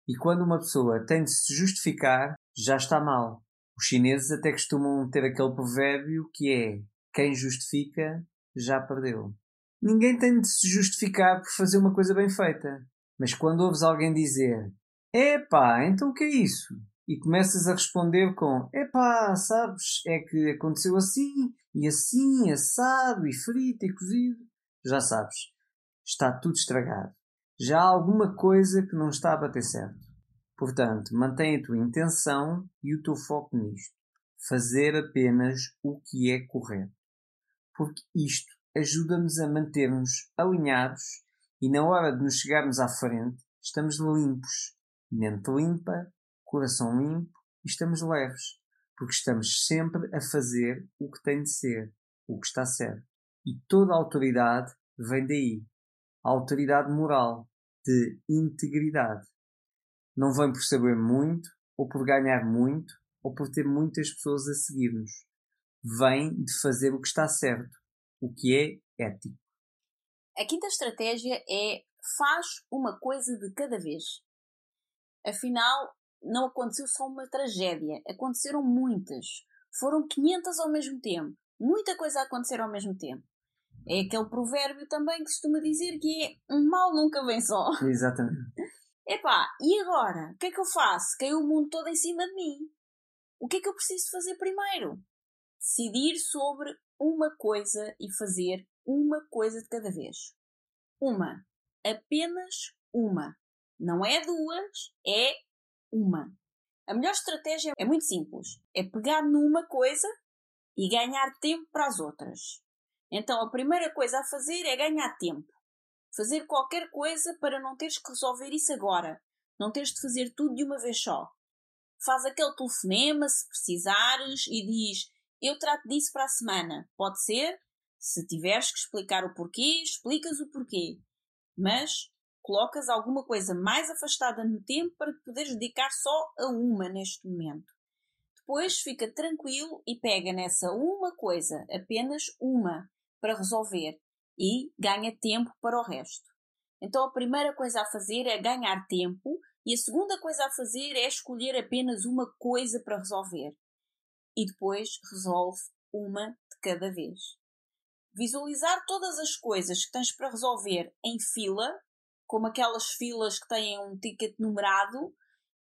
E quando uma pessoa tem de se justificar, já está mal. Os chineses até costumam ter aquele provérbio que é quem justifica já perdeu. Ninguém tem de se justificar por fazer uma coisa bem feita. Mas quando ouves alguém dizer Epá, então o que é isso? E começas a responder com Epá, sabes, é que aconteceu assim, e assim, assado, e frito, e cozido. Já sabes, está tudo estragado. Já há alguma coisa que não está a bater certo. Portanto, mantém a tua intenção e o teu foco nisto. Fazer apenas o que é correto. Porque isto ajuda-nos a manter-nos alinhados e na hora de nos chegarmos à frente, estamos limpos. Mente limpa, coração limpo e estamos leves. Porque estamos sempre a fazer o que tem de ser, o que está certo. E toda a autoridade vem daí. A autoridade moral, de integridade. Não vem por saber muito, ou por ganhar muito, ou por ter muitas pessoas a seguir-nos. Vem de fazer o que está certo, o que é ético. A quinta estratégia é faz uma coisa de cada vez. Afinal, não aconteceu só uma tragédia, aconteceram muitas. Foram 500 ao mesmo tempo. Muita coisa a acontecer ao mesmo tempo. É aquele provérbio também que costuma dizer que é um mal nunca vem só. <laughs> Exatamente. Epá, e agora? O que é que eu faço? Caiu o mundo todo em cima de mim. O que é que eu preciso fazer primeiro? Decidir sobre uma coisa e fazer uma coisa de cada vez. Uma. Apenas uma. Não é duas, é uma. A melhor estratégia é muito simples. É pegar numa coisa e ganhar tempo para as outras. Então a primeira coisa a fazer é ganhar tempo. Fazer qualquer coisa para não teres que resolver isso agora. Não teres de fazer tudo de uma vez só. Faz aquele telefonema se precisares e diz: Eu trato disso para a semana. Pode ser? Se tiveres que explicar o porquê, explicas o porquê. Mas colocas alguma coisa mais afastada no tempo para te poderes dedicar só a uma neste momento. Depois fica tranquilo e pega nessa uma coisa, apenas uma, para resolver e ganha tempo para o resto. Então a primeira coisa a fazer é ganhar tempo e a segunda coisa a fazer é escolher apenas uma coisa para resolver. E depois resolve uma de cada vez. Visualizar todas as coisas que tens para resolver em fila, como aquelas filas que têm um ticket numerado,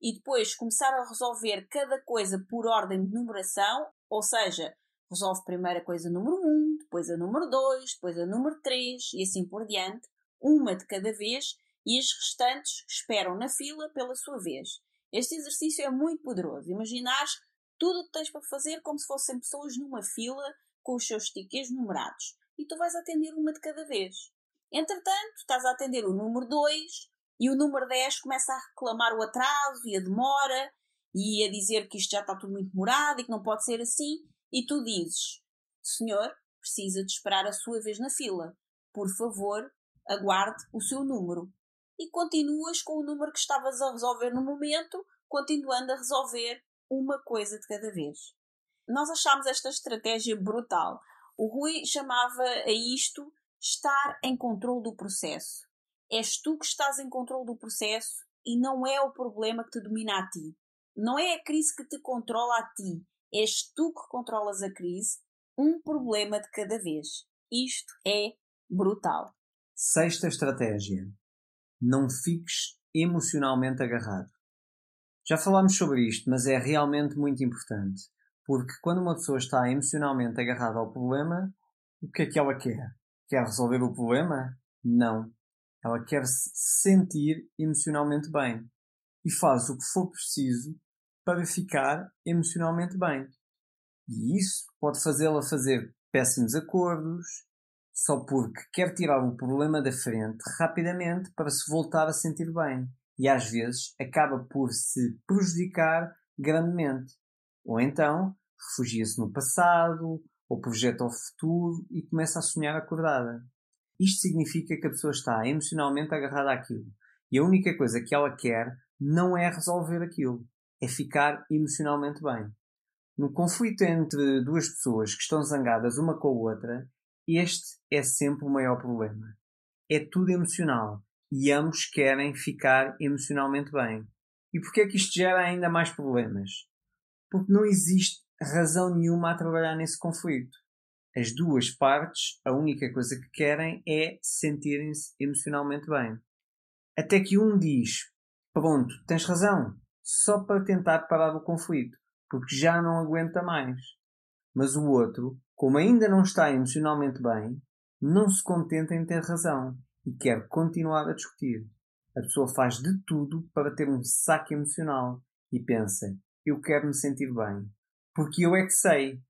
e depois começar a resolver cada coisa por ordem de numeração, ou seja, resolve primeiro a coisa número 1, depois a número 2, depois a número 3 e assim por diante, uma de cada vez, e as restantes esperam na fila pela sua vez. Este exercício é muito poderoso. Imaginares tudo o que tens para fazer como se fossem pessoas numa fila com os seus tickets numerados. E tu vais atender uma de cada vez. Entretanto, estás a atender o número 2 e o número 10 começa a reclamar o atraso e a demora e a dizer que isto já está tudo muito demorado e que não pode ser assim e tu dizes: Senhor, precisa de esperar a sua vez na fila. Por favor, aguarde o seu número. E continuas com o número que estavas a resolver no momento, continuando a resolver uma coisa de cada vez. Nós achámos esta estratégia brutal. O Rui chamava a isto estar em controle do processo. És tu que estás em controle do processo e não é o problema que te domina a ti. Não é a crise que te controla a ti, És tu que controlas a crise, um problema de cada vez. Isto é brutal. Sexta estratégia: não fiques emocionalmente agarrado. Já falámos sobre isto, mas é realmente muito importante. Porque quando uma pessoa está emocionalmente agarrada ao problema, o que é que ela quer? Quer resolver o problema? Não. Ela quer se sentir emocionalmente bem. E faz o que for preciso para ficar emocionalmente bem. E isso pode fazê-la fazer péssimos acordos, só porque quer tirar o problema da frente rapidamente para se voltar a sentir bem. E às vezes acaba por se prejudicar grandemente. Ou então refugia-se no passado, ou projeta o futuro e começa a sonhar acordada. Isto significa que a pessoa está emocionalmente agarrada àquilo e a única coisa que ela quer não é resolver aquilo, é ficar emocionalmente bem. No conflito entre duas pessoas que estão zangadas uma com a outra, este é sempre o maior problema. É tudo emocional e ambos querem ficar emocionalmente bem. E porquê é que isto gera ainda mais problemas? Porque não existe razão nenhuma a trabalhar nesse conflito. As duas partes, a única coisa que querem é sentirem-se emocionalmente bem. Até que um diz: Pronto, tens razão, só para tentar parar o conflito, porque já não aguenta mais. Mas o outro, como ainda não está emocionalmente bem, não se contenta em ter razão e quer continuar a discutir. A pessoa faz de tudo para ter um saque emocional e pensa: eu quero me sentir bem, porque eu é que sei,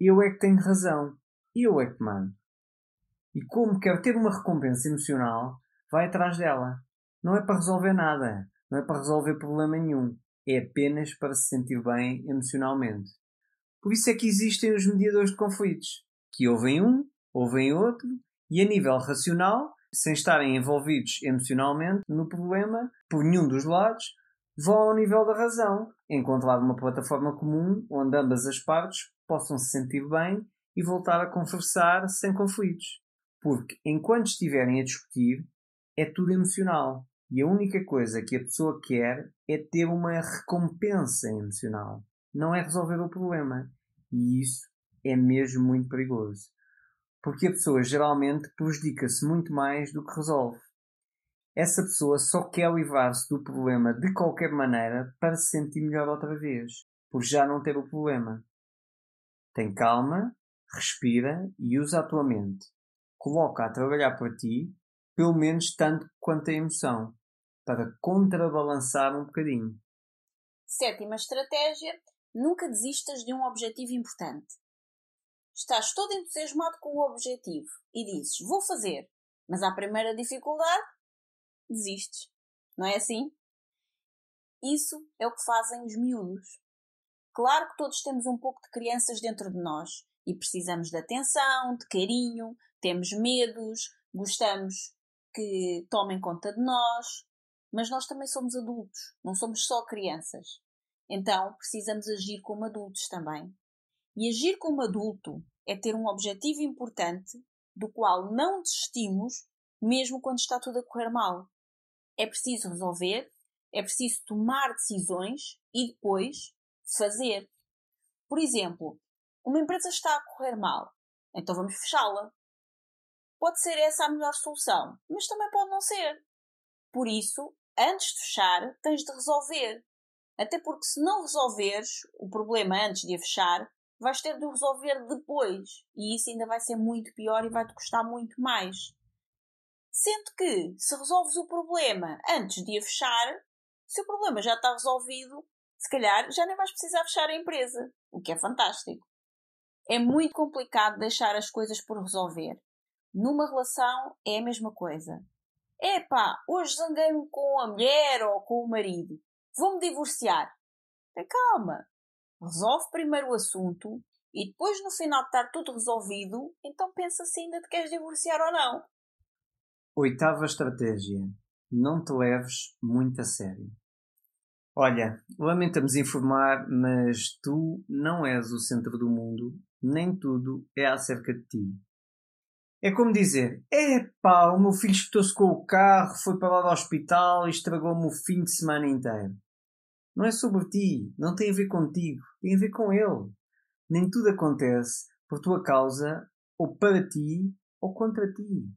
eu é que tenho razão, eu é que mando. E como quer ter uma recompensa emocional, vai atrás dela. Não é para resolver nada, não é para resolver problema nenhum, é apenas para se sentir bem emocionalmente. Por isso é que existem os mediadores de conflitos, que ouvem um, ouvem outro, e a nível racional sem estarem envolvidos emocionalmente no problema por nenhum dos lados, vão ao nível da razão, encontrar uma plataforma comum onde ambas as partes possam se sentir bem e voltar a conversar sem conflitos. Porque enquanto estiverem a discutir, é tudo emocional. E a única coisa que a pessoa quer é ter uma recompensa emocional. Não é resolver o problema. E isso é mesmo muito perigoso porque a pessoa geralmente prejudica-se muito mais do que resolve. Essa pessoa só quer livrar-se do problema de qualquer maneira para se sentir melhor outra vez, por já não ter o problema. Tem calma, respira e usa a tua mente. Coloca a trabalhar para ti, pelo menos tanto quanto a emoção, para contrabalançar um bocadinho. Sétima estratégia: nunca desistas de um objetivo importante. Estás todo entusiasmado com o objetivo e dizes vou fazer, mas à primeira dificuldade desistes. Não é assim? Isso é o que fazem os miúdos. Claro que todos temos um pouco de crianças dentro de nós e precisamos de atenção, de carinho, temos medos, gostamos que tomem conta de nós, mas nós também somos adultos, não somos só crianças. Então precisamos agir como adultos também. E agir como adulto é ter um objetivo importante do qual não desistimos, mesmo quando está tudo a correr mal. É preciso resolver, é preciso tomar decisões e depois fazer. Por exemplo, uma empresa está a correr mal, então vamos fechá-la. Pode ser essa a melhor solução, mas também pode não ser. Por isso, antes de fechar, tens de resolver. Até porque se não resolveres o problema antes de a fechar, vais ter de resolver depois. E isso ainda vai ser muito pior e vai-te custar muito mais. Sendo que, se resolves o problema antes de a fechar, se o problema já está resolvido, se calhar já nem vais precisar fechar a empresa, o que é fantástico. É muito complicado deixar as coisas por resolver. Numa relação é a mesma coisa. Epá, hoje zanguei-me com a mulher ou com o marido. Vou-me divorciar. Tem calma resolve primeiro o assunto e depois, no final de estar tudo resolvido, então pensa se ainda te queres divorciar ou não. Oitava estratégia. Não te leves muito a sério. Olha, lamentamos informar, mas tu não és o centro do mundo, nem tudo é acerca de ti. É como dizer: epá, o meu filho espetou-se com o carro, foi para lá do hospital e estragou-me o fim de semana inteiro. Não é sobre ti, não tem a ver contigo, tem a ver com ele. Nem tudo acontece por tua causa, ou para ti, ou contra ti.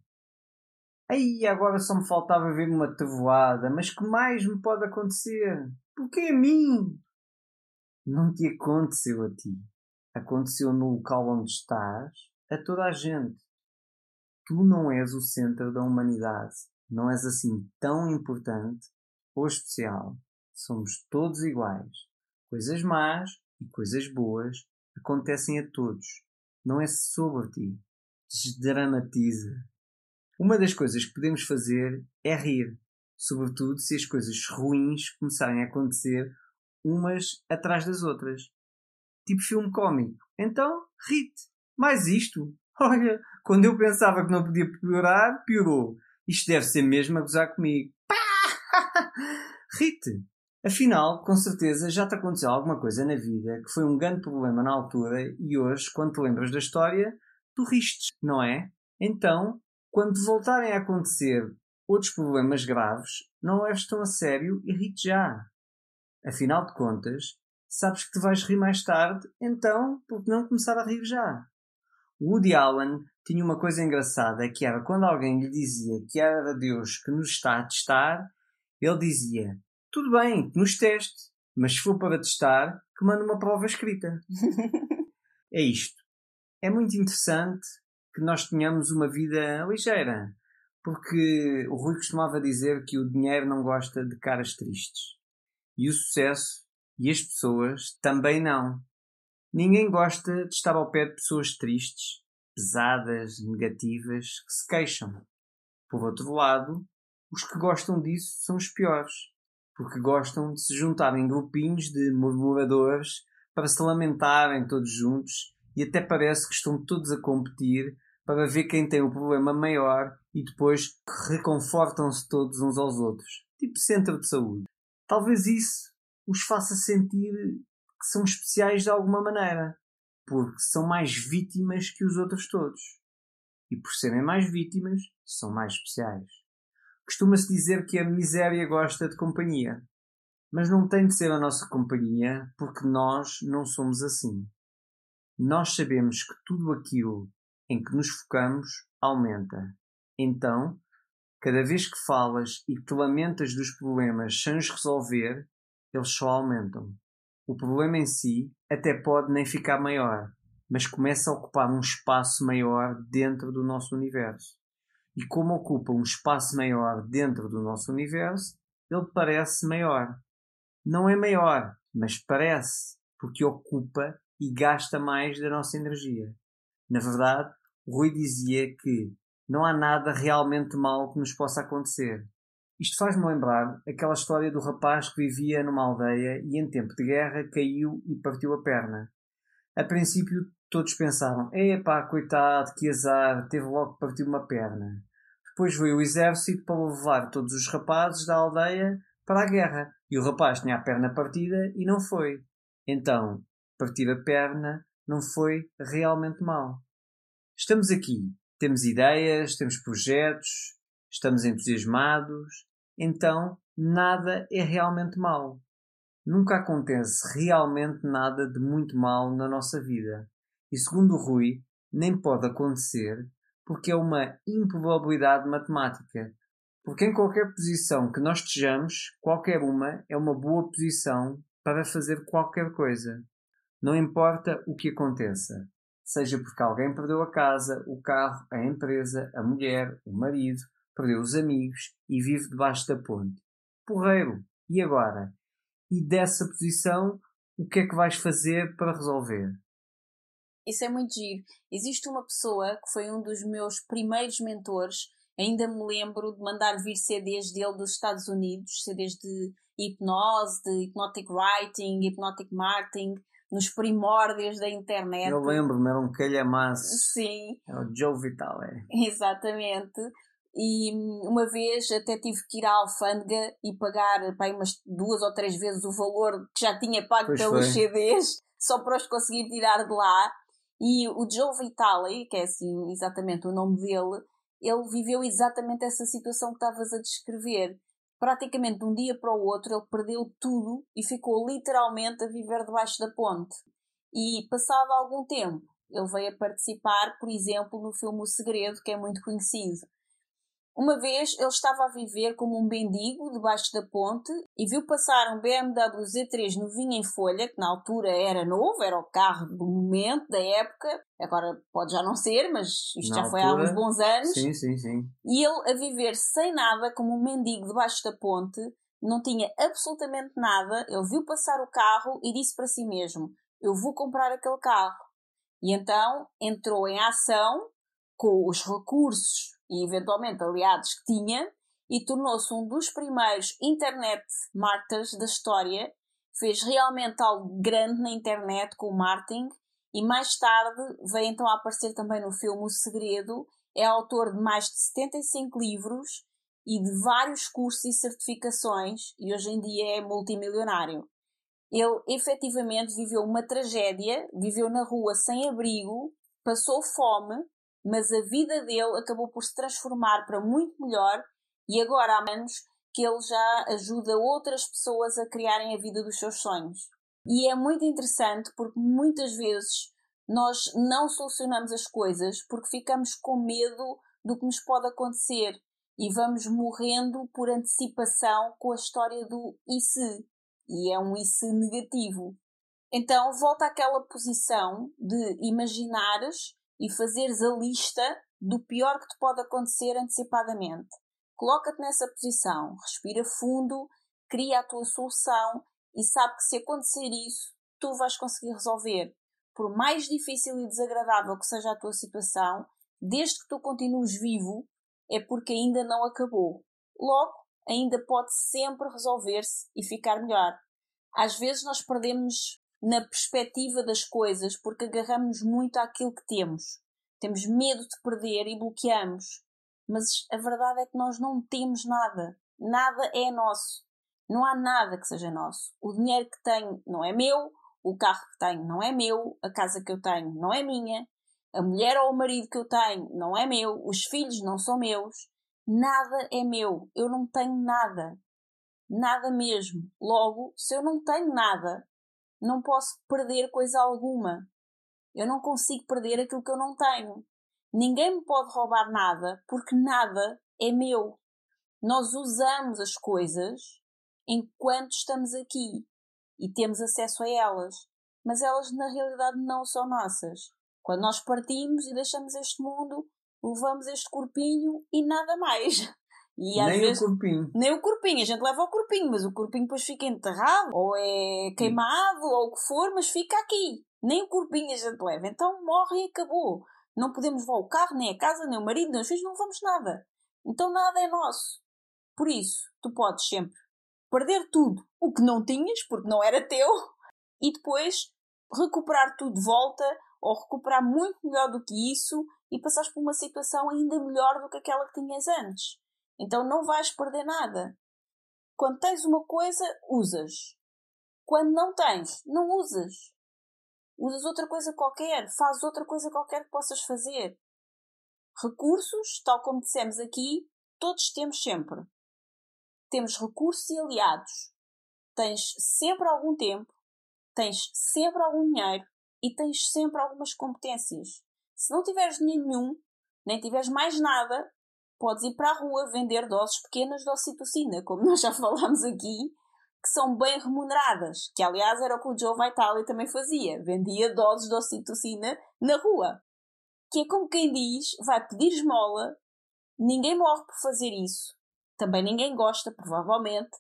Aí agora só me faltava ver uma tevoada, mas que mais me pode acontecer? Porque a mim? Não te aconteceu a ti. Aconteceu no local onde estás, a toda a gente. Tu não és o centro da humanidade. Não és assim tão importante ou especial somos todos iguais. Coisas más e coisas boas acontecem a todos. Não é sobre ti. Desdramatiza. Uma das coisas que podemos fazer é rir, sobretudo se as coisas ruins começarem a acontecer umas atrás das outras. Tipo filme cómico. Então, rite. Mais isto? <laughs> Olha, quando eu pensava que não podia piorar, piorou. Isto deve ser mesmo a gozar comigo. <laughs> Rite, afinal, com certeza já te aconteceu alguma coisa na vida que foi um grande problema na altura e hoje, quando te lembras da história, tu ristes, não é? Então, quando voltarem a acontecer outros problemas graves, não leves tão a sério e rite já. Afinal de contas, sabes que te vais rir mais tarde, então por que não começar a rir já? Woody Allen tinha uma coisa engraçada que era quando alguém lhe dizia que era Deus que nos está a testar, ele dizia: Tudo bem, que nos teste, mas se for para testar, que mande uma prova escrita. <laughs> é isto. É muito interessante que nós tenhamos uma vida ligeira, porque o Rui costumava dizer que o dinheiro não gosta de caras tristes. E o sucesso e as pessoas também não. Ninguém gosta de estar ao pé de pessoas tristes, pesadas, negativas, que se queixam. Por outro lado, os que gostam disso são os piores, porque gostam de se juntar em grupinhos de murmuradores para se lamentarem todos juntos e até parece que estão todos a competir para ver quem tem o problema maior e depois reconfortam-se todos uns aos outros, tipo centro de saúde. Talvez isso os faça sentir que são especiais de alguma maneira, porque são mais vítimas que os outros todos. E por serem mais vítimas, são mais especiais. Costuma-se dizer que a miséria gosta de companhia, mas não tem de ser a nossa companhia porque nós não somos assim. Nós sabemos que tudo aquilo em que nos focamos aumenta. Então, cada vez que falas e que te lamentas dos problemas sem os resolver, eles só aumentam. O problema em si até pode nem ficar maior, mas começa a ocupar um espaço maior dentro do nosso universo. E como ocupa um espaço maior dentro do nosso universo, ele parece maior. Não é maior, mas parece, porque ocupa e gasta mais da nossa energia. Na verdade, Rui dizia que não há nada realmente mal que nos possa acontecer. Isto faz-me lembrar aquela história do rapaz que vivia numa aldeia e em tempo de guerra caiu e partiu a perna. A princípio todos pensaram, epá, coitado, que azar, teve logo que partir uma perna. Depois veio o exército para levar todos os rapazes da aldeia para a guerra e o rapaz tinha a perna partida e não foi. Então, partir a perna não foi realmente mal. Estamos aqui, temos ideias, temos projetos, estamos entusiasmados, então nada é realmente mal. Nunca acontece realmente nada de muito mal na nossa vida. E segundo o Rui, nem pode acontecer porque é uma improbabilidade matemática. Porque em qualquer posição que nós estejamos, qualquer uma é uma boa posição para fazer qualquer coisa. Não importa o que aconteça. Seja porque alguém perdeu a casa, o carro, a empresa, a mulher, o marido, perdeu os amigos e vive debaixo da ponte. Porreiro! E agora? E dessa posição, o que é que vais fazer para resolver? Isso é muito giro. Existe uma pessoa que foi um dos meus primeiros mentores. Ainda me lembro de mandar vir CDs dele dos Estados Unidos, CDs de hipnose, de hypnotic writing, hypnotic marketing, nos primórdios da internet. Eu lembro-me, era um calhamaço. Sim. É o Joe Vitale. Exatamente e uma vez até tive que ir à alfândega e pagar pá, umas duas ou três vezes o valor que já tinha pago pois pelos foi. CDs só para os conseguir tirar de lá. E o Joe Vitale, que é assim exatamente o nome dele, ele viveu exatamente essa situação que estavas a descrever. Praticamente de um dia para o outro ele perdeu tudo e ficou literalmente a viver debaixo da ponte. E passado algum tempo ele veio a participar, por exemplo, no filme O Segredo, que é muito conhecido. Uma vez ele estava a viver como um bendigo debaixo da ponte e viu passar um BMW Z3 novinho em folha, que na altura era novo, era o carro do momento, da época. Agora pode já não ser, mas isto na já altura, foi há uns bons anos. Sim, sim, sim. E ele a viver sem nada, como um mendigo debaixo da ponte, não tinha absolutamente nada. Ele viu passar o carro e disse para si mesmo: Eu vou comprar aquele carro. E então entrou em ação com os recursos e eventualmente aliados que tinha e tornou-se um dos primeiros internet marketers da história. Fez realmente algo grande na internet com o marketing e mais tarde veio então a aparecer também no filme O Segredo. É autor de mais de 75 livros e de vários cursos e certificações e hoje em dia é multimilionário. Ele efetivamente viveu uma tragédia, viveu na rua sem abrigo, passou fome, mas a vida dele acabou por se transformar para muito melhor e agora há anos que ele já ajuda outras pessoas a criarem a vida dos seus sonhos. E é muito interessante porque muitas vezes nós não solucionamos as coisas porque ficamos com medo do que nos pode acontecer e vamos morrendo por antecipação com a história do e se. E é um e se negativo. Então volta àquela posição de imaginares e fazeres a lista do pior que te pode acontecer antecipadamente. Coloca-te nessa posição, respira fundo, cria a tua solução e sabe que se acontecer isso, tu vais conseguir resolver. Por mais difícil e desagradável que seja a tua situação, desde que tu continues vivo, é porque ainda não acabou. Logo, ainda pode sempre resolver-se e ficar melhor. Às vezes nós perdemos na perspectiva das coisas porque agarramos muito àquilo que temos. Temos medo de perder e bloqueamos. Mas a verdade é que nós não temos nada. Nada é nosso. Não há nada que seja nosso. O dinheiro que tenho não é meu, o carro que tenho não é meu, a casa que eu tenho não é minha, a mulher ou o marido que eu tenho não é meu, os filhos não são meus, nada é meu, eu não tenho nada. Nada mesmo. Logo, se eu não tenho nada, não posso perder coisa alguma. Eu não consigo perder aquilo que eu não tenho. Ninguém me pode roubar nada porque nada é meu. Nós usamos as coisas enquanto estamos aqui e temos acesso a elas, mas elas na realidade não são nossas. Quando nós partimos e deixamos este mundo, levamos este corpinho e nada mais. <laughs> E nem vezes, o corpinho. Nem o corpinho. A gente leva o corpinho, mas o corpinho depois fica enterrado, ou é queimado, Sim. ou o que for, mas fica aqui. Nem o corpinho a gente leva. Então morre e acabou. Não podemos levar o carro, nem a casa, nem o marido, nem os filhos, não vamos nada. Então nada é nosso. Por isso, tu podes sempre perder tudo o que não tinhas, porque não era teu, e depois recuperar tudo de volta ou recuperar muito melhor do que isso e passares por uma situação ainda melhor do que aquela que tinhas antes. Então não vais perder nada. Quando tens uma coisa, usas. Quando não tens, não usas. Usas outra coisa qualquer, fazes outra coisa qualquer que possas fazer. Recursos, tal como dissemos aqui, todos temos sempre. Temos recursos e aliados. Tens sempre algum tempo, tens sempre algum dinheiro e tens sempre algumas competências. Se não tiveres dinheiro nenhum, nem tiveres mais nada, podes ir para a rua vender doses pequenas de ocitocina, como <laughs> nós já falámos aqui, que são bem remuneradas, que aliás era o que o Joe Vitale também fazia, vendia doses de ocitocina na rua. Que é como quem diz, vai pedir esmola, ninguém morre por fazer isso, também ninguém gosta, provavelmente,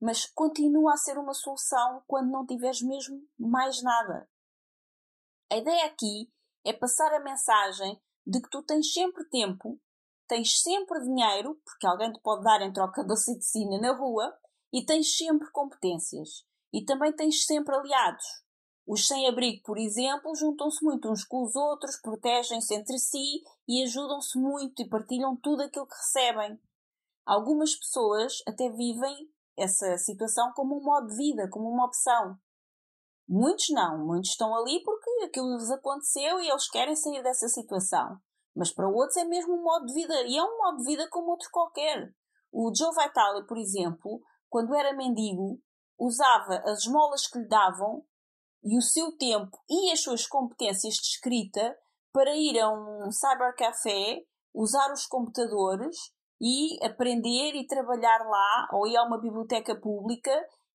mas continua a ser uma solução quando não tiveres mesmo mais nada. A ideia aqui é passar a mensagem de que tu tens sempre tempo, tens sempre dinheiro, porque alguém te pode dar em troca da citocina na rua, e tens sempre competências. E também tens sempre aliados. Os sem-abrigo, por exemplo, juntam-se muito uns com os outros, protegem-se entre si e ajudam-se muito e partilham tudo aquilo que recebem. Algumas pessoas até vivem essa situação como um modo de vida, como uma opção. Muitos não, muitos estão ali porque aquilo lhes aconteceu e eles querem sair dessa situação. Mas para outros é mesmo um modo de vida e é um modo de vida como outro qualquer. O Joe Vitale, por exemplo, quando era mendigo, usava as esmolas que lhe davam e o seu tempo e as suas competências de escrita para ir a um cybercafé, usar os computadores e aprender e trabalhar lá, ou ir a uma biblioteca pública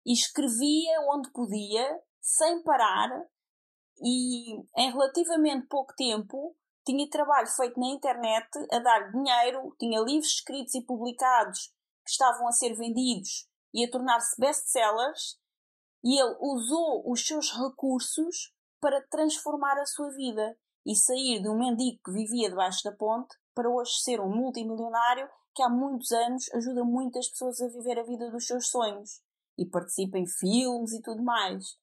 e escrevia onde podia sem parar e em relativamente pouco tempo tinha trabalho feito na internet a dar dinheiro, tinha livros escritos e publicados que estavam a ser vendidos e a tornar-se best-sellers e ele usou os seus recursos para transformar a sua vida e sair de um mendigo que vivia debaixo da ponte para hoje ser um multimilionário que há muitos anos ajuda muitas pessoas a viver a vida dos seus sonhos e participa em filmes e tudo mais.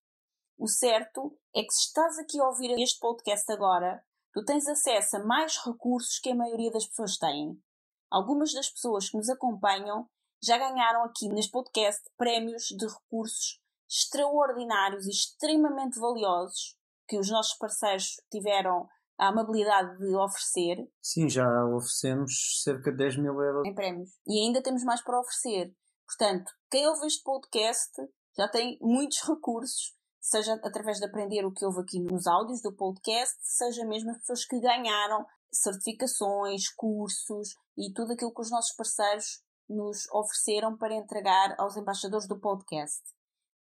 O certo é que se estás aqui a ouvir este podcast agora, tu tens acesso a mais recursos que a maioria das pessoas têm. Algumas das pessoas que nos acompanham já ganharam aqui neste podcast prémios de recursos extraordinários e extremamente valiosos que os nossos parceiros tiveram a amabilidade de oferecer. Sim, já oferecemos cerca de 10 mil euros em prémios. E ainda temos mais para oferecer. Portanto, quem ouve este podcast já tem muitos recursos, seja através de aprender o que houve aqui nos áudios do podcast, seja mesmo as pessoas que ganharam certificações, cursos e tudo aquilo que os nossos parceiros nos ofereceram para entregar aos embaixadores do podcast.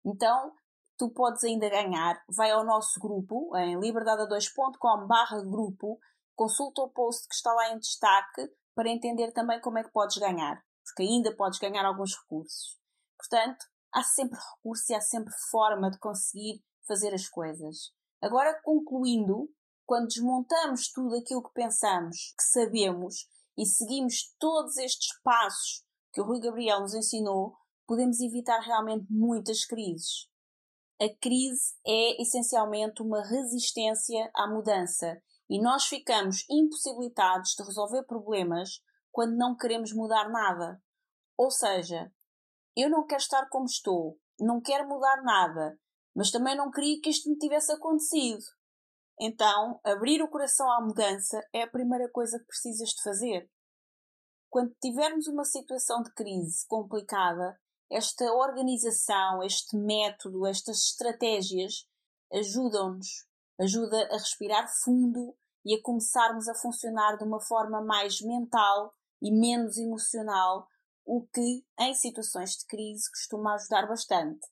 Então, tu podes ainda ganhar. Vai ao nosso grupo em liberdade2.com grupo, consulta o post que está lá em destaque para entender também como é que podes ganhar, porque ainda podes ganhar alguns recursos. Portanto, há sempre recurso e há sempre forma de conseguir fazer as coisas. Agora, concluindo, quando desmontamos tudo aquilo que pensamos, que sabemos e seguimos todos estes passos que o Rui Gabriel nos ensinou, podemos evitar realmente muitas crises a crise é essencialmente uma resistência à mudança e nós ficamos impossibilitados de resolver problemas quando não queremos mudar nada. Ou seja, eu não quero estar como estou, não quero mudar nada, mas também não queria que isto me tivesse acontecido. Então, abrir o coração à mudança é a primeira coisa que precisas de fazer. Quando tivermos uma situação de crise complicada, esta organização, este método, estas estratégias ajudam-nos, ajuda a respirar fundo e a começarmos a funcionar de uma forma mais mental e menos emocional, o que em situações de crise costuma ajudar bastante.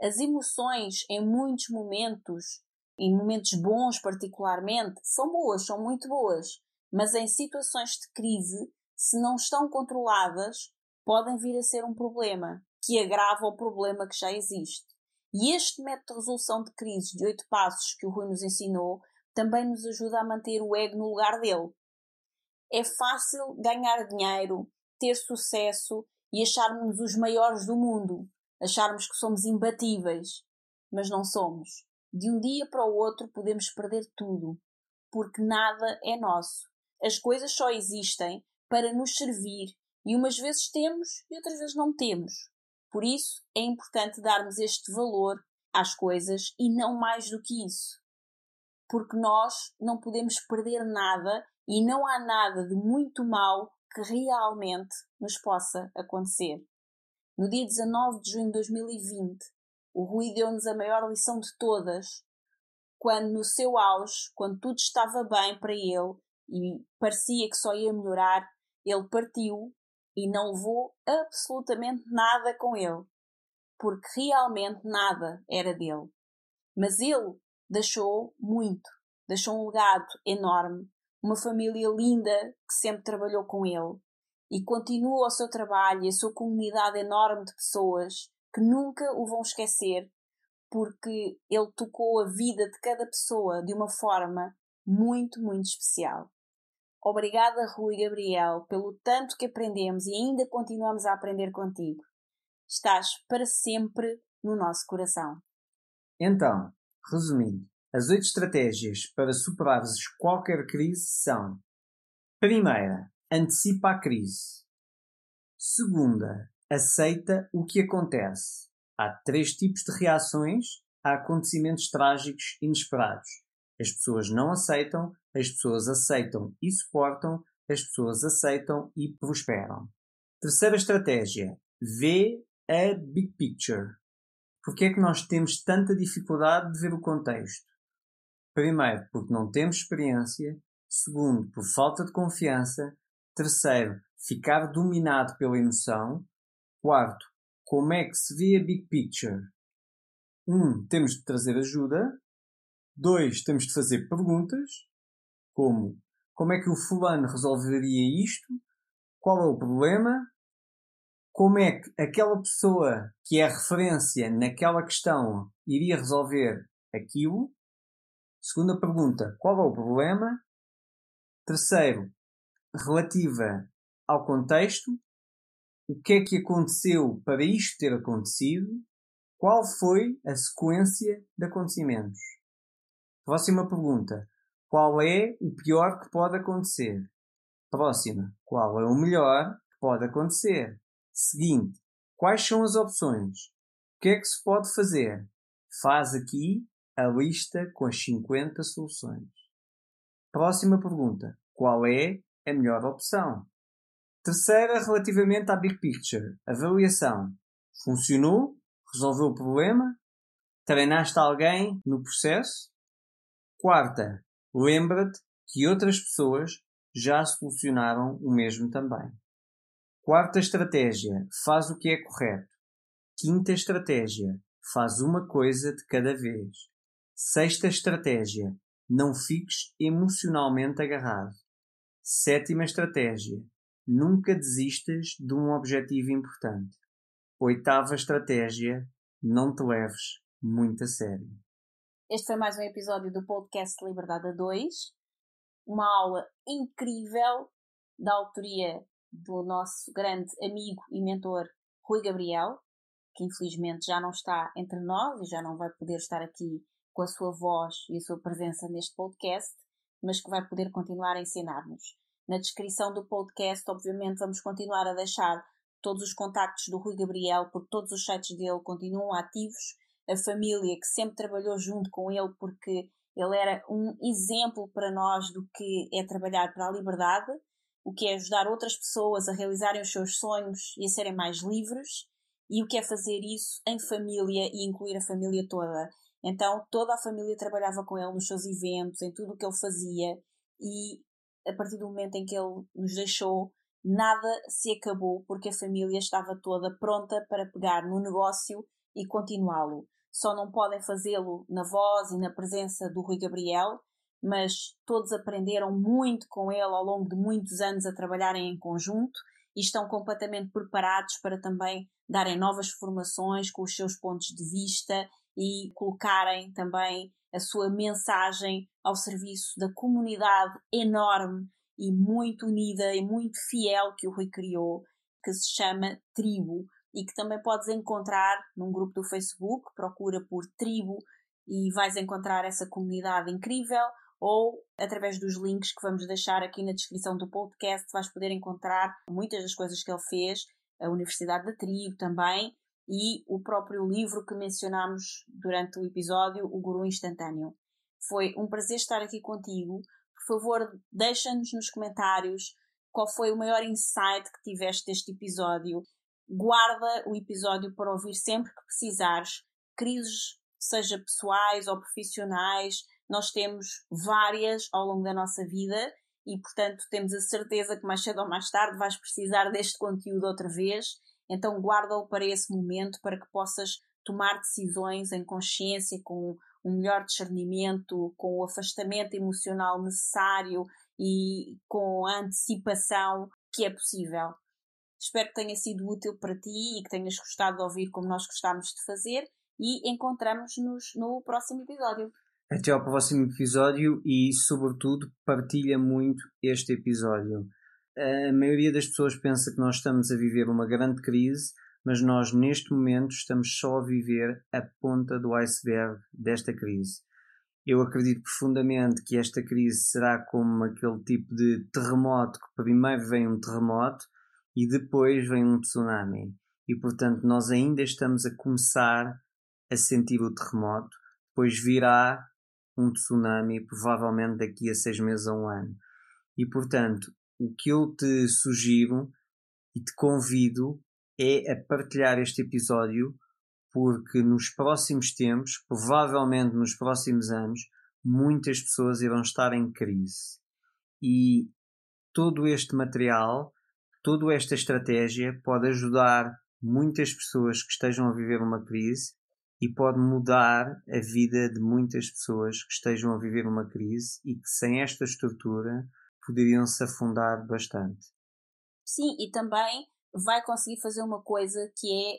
As emoções em muitos momentos, em momentos bons particularmente, são boas, são muito boas, mas em situações de crise, se não estão controladas, podem vir a ser um problema que agrava o problema que já existe. E este método de resolução de crises de oito passos que o Rui nos ensinou também nos ajuda a manter o ego no lugar dele. É fácil ganhar dinheiro, ter sucesso e acharmos os maiores do mundo, acharmos que somos imbatíveis, mas não somos. De um dia para o outro podemos perder tudo, porque nada é nosso. As coisas só existem para nos servir e umas vezes temos e outras vezes não temos. Por isso, é importante darmos este valor às coisas e não mais do que isso. Porque nós não podemos perder nada e não há nada de muito mal que realmente nos possa acontecer. No dia 19 de junho de 2020, o Rui deu-nos a maior lição de todas, quando no seu auge, quando tudo estava bem para ele e parecia que só ia melhorar, ele partiu e não levou absolutamente nada com ele, porque realmente nada era dele. Mas ele deixou muito, deixou um legado enorme, uma família linda que sempre trabalhou com ele e continua o seu trabalho e a sua comunidade enorme de pessoas que nunca o vão esquecer porque ele tocou a vida de cada pessoa de uma forma muito, muito especial. Obrigada, Rui Gabriel, pelo tanto que aprendemos e ainda continuamos a aprender contigo. Estás para sempre no nosso coração. Então, resumindo, as oito estratégias para superares qualquer crise são: primeira, antecipa a crise. Segunda, aceita o que acontece. Há três tipos de reações a acontecimentos trágicos inesperados. As pessoas não aceitam, as pessoas aceitam e suportam, as pessoas aceitam e prosperam. Terceira estratégia: vê a big picture. Porque é que nós temos tanta dificuldade de ver o contexto? Primeiro, porque não temos experiência. Segundo, por falta de confiança. Terceiro, ficar dominado pela emoção. Quarto, como é que se vê a big picture? Um, temos de trazer ajuda. Dois, temos de fazer perguntas, como como é que o fulano resolveria isto? Qual é o problema? Como é que aquela pessoa que é referência naquela questão iria resolver aquilo? Segunda pergunta, qual é o problema? Terceiro, relativa ao contexto, o que é que aconteceu para isto ter acontecido? Qual foi a sequência de acontecimentos? Próxima pergunta. Qual é o pior que pode acontecer? Próxima. Qual é o melhor que pode acontecer? Seguinte. Quais são as opções? O que é que se pode fazer? Faz aqui a lista com as 50 soluções. Próxima pergunta. Qual é a melhor opção? Terceira, relativamente à Big Picture. Avaliação. Funcionou? Resolveu o problema? Treinaste alguém no processo? Quarta, lembra-te que outras pessoas já solucionaram o mesmo também. Quarta estratégia, faz o que é correto. Quinta estratégia, faz uma coisa de cada vez. Sexta estratégia, não fiques emocionalmente agarrado. Sétima estratégia, nunca desistas de um objetivo importante. Oitava estratégia, não te leves muito a sério. Este foi mais um episódio do podcast Liberdade a 2. Uma aula incrível da autoria do nosso grande amigo e mentor Rui Gabriel, que infelizmente já não está entre nós e já não vai poder estar aqui com a sua voz e a sua presença neste podcast, mas que vai poder continuar a ensinar-nos. Na descrição do podcast, obviamente, vamos continuar a deixar todos os contactos do Rui Gabriel, porque todos os sites dele continuam ativos a família que sempre trabalhou junto com ele, porque ele era um exemplo para nós do que é trabalhar para a liberdade, o que é ajudar outras pessoas a realizarem os seus sonhos e a serem mais livres, e o que é fazer isso em família e incluir a família toda. Então toda a família trabalhava com ele nos seus eventos, em tudo o que ele fazia, e a partir do momento em que ele nos deixou, nada se acabou porque a família estava toda pronta para pegar no negócio e continuá-lo. Só não podem fazê-lo na voz e na presença do Rui Gabriel, mas todos aprenderam muito com ele ao longo de muitos anos a trabalharem em conjunto e estão completamente preparados para também darem novas formações com os seus pontos de vista e colocarem também a sua mensagem ao serviço da comunidade enorme e muito unida e muito fiel que o Rui criou, que se chama Tribo e que também podes encontrar num grupo do Facebook, procura por Tribo e vais encontrar essa comunidade incrível ou através dos links que vamos deixar aqui na descrição do podcast vais poder encontrar muitas das coisas que ele fez, a Universidade da Tribo também e o próprio livro que mencionámos durante o episódio, O Guru Instantâneo. Foi um prazer estar aqui contigo. Por favor, deixa-nos nos comentários qual foi o maior insight que tiveste deste episódio guarda o episódio para ouvir sempre que precisares. Crises, seja pessoais ou profissionais, nós temos várias ao longo da nossa vida e, portanto, temos a certeza que mais cedo ou mais tarde vais precisar deste conteúdo outra vez. Então, guarda-o para esse momento para que possas tomar decisões em consciência, com um melhor discernimento, com o afastamento emocional necessário e com a antecipação que é possível. Espero que tenha sido útil para ti e que tenhas gostado de ouvir como nós gostámos de fazer e encontramos-nos no próximo episódio. Até ao próximo episódio e, sobretudo, partilha muito este episódio. A maioria das pessoas pensa que nós estamos a viver uma grande crise, mas nós, neste momento, estamos só a viver a ponta do iceberg desta crise. Eu acredito profundamente que esta crise será como aquele tipo de terremoto que primeiro vem um terremoto e depois vem um tsunami. E portanto, nós ainda estamos a começar a sentir o terremoto, depois virá um tsunami, provavelmente daqui a seis meses a um ano. E portanto, o que eu te sugiro e te convido é a partilhar este episódio, porque nos próximos tempos, provavelmente nos próximos anos, muitas pessoas irão estar em crise. E todo este material toda esta estratégia pode ajudar muitas pessoas que estejam a viver uma crise e pode mudar a vida de muitas pessoas que estejam a viver uma crise e que sem esta estrutura poderiam se afundar bastante. Sim, e também vai conseguir fazer uma coisa que é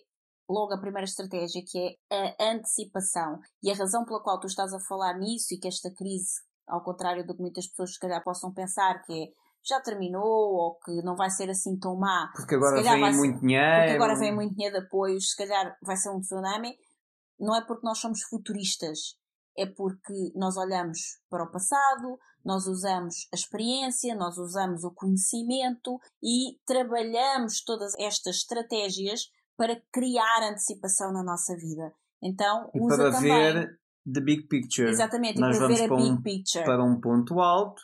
logo a primeira estratégia, que é a antecipação. E a razão pela qual tu estás a falar nisso e que esta crise, ao contrário do que muitas pessoas se calhar possam pensar, que é já terminou ou que não vai ser assim tão má. Porque agora vem muito dinheiro. Porque agora vem muito dinheiro de apoios, se calhar vai ser um tsunami. não é porque nós somos futuristas, é porque nós olhamos para o passado, nós usamos a experiência, nós usamos o conhecimento e trabalhamos todas estas estratégias para criar antecipação na nossa vida. Então, e usa para também. ver the big picture. Exatamente, Nós e para vamos ver a para big um, picture. para um ponto alto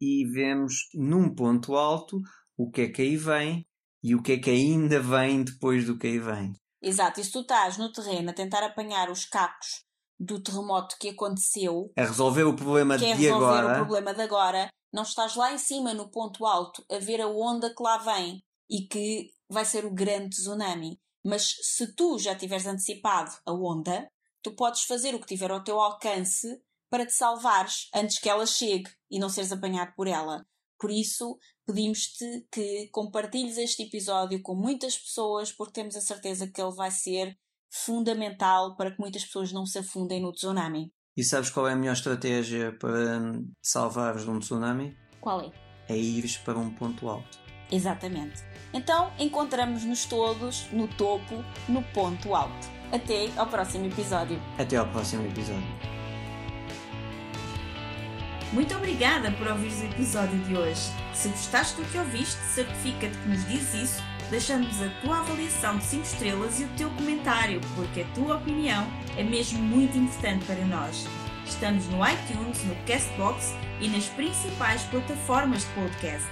e vemos num ponto alto o que é que aí vem e o que é que ainda vem depois do que aí vem. Exato, e se tu estás no terreno a tentar apanhar os cacos do terremoto que aconteceu, A resolver o problema que é de resolver agora. o problema de agora, não estás lá em cima no ponto alto a ver a onda que lá vem e que vai ser o grande tsunami. Mas se tu já tiveres antecipado a onda, tu podes fazer o que tiver ao teu alcance para te salvares antes que ela chegue e não seres apanhado por ela. Por isso, pedimos-te que compartilhes este episódio com muitas pessoas, porque temos a certeza que ele vai ser fundamental para que muitas pessoas não se afundem no tsunami. E sabes qual é a melhor estratégia para hum, te salvares de um tsunami? Qual é? É ires para um ponto alto. Exatamente. Então encontramos-nos todos no topo, no ponto alto. Até ao próximo episódio. Até ao próximo episódio. Muito obrigada por ouvires o episódio de hoje. Se gostaste do que ouviste, certifica-te que nos dizes isso, deixando-nos a tua avaliação de 5 estrelas e o teu comentário, porque a tua opinião é mesmo muito importante para nós. Estamos no iTunes, no Castbox e nas principais plataformas de podcast.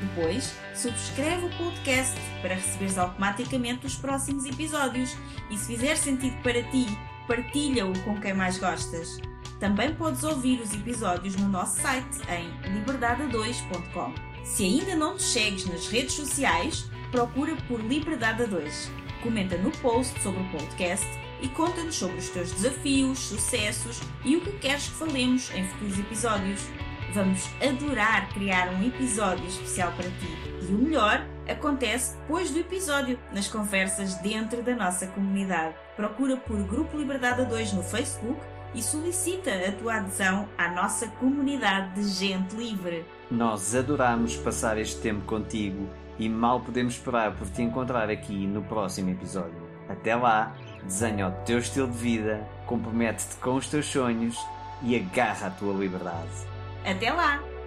Depois, subscreve o podcast para receberes automaticamente os próximos episódios e, se fizer sentido para ti, partilha-o com quem mais gostas. Também podes ouvir os episódios no nosso site em liberdade2.com. Se ainda não nos segues nas redes sociais, procura por Liberdade 2. Comenta no post sobre o podcast e conta-nos sobre os teus desafios, sucessos e o que queres que falemos em futuros episódios. Vamos adorar criar um episódio especial para ti. E o melhor acontece depois do episódio, nas conversas dentro da nossa comunidade. Procura por Grupo Liberdade 2 no Facebook e solicita a tua adesão à nossa comunidade de gente livre. Nós adoramos passar este tempo contigo e mal podemos esperar por te encontrar aqui no próximo episódio. Até lá, desenha o teu estilo de vida, compromete-te com os teus sonhos e agarra a tua liberdade. Até lá!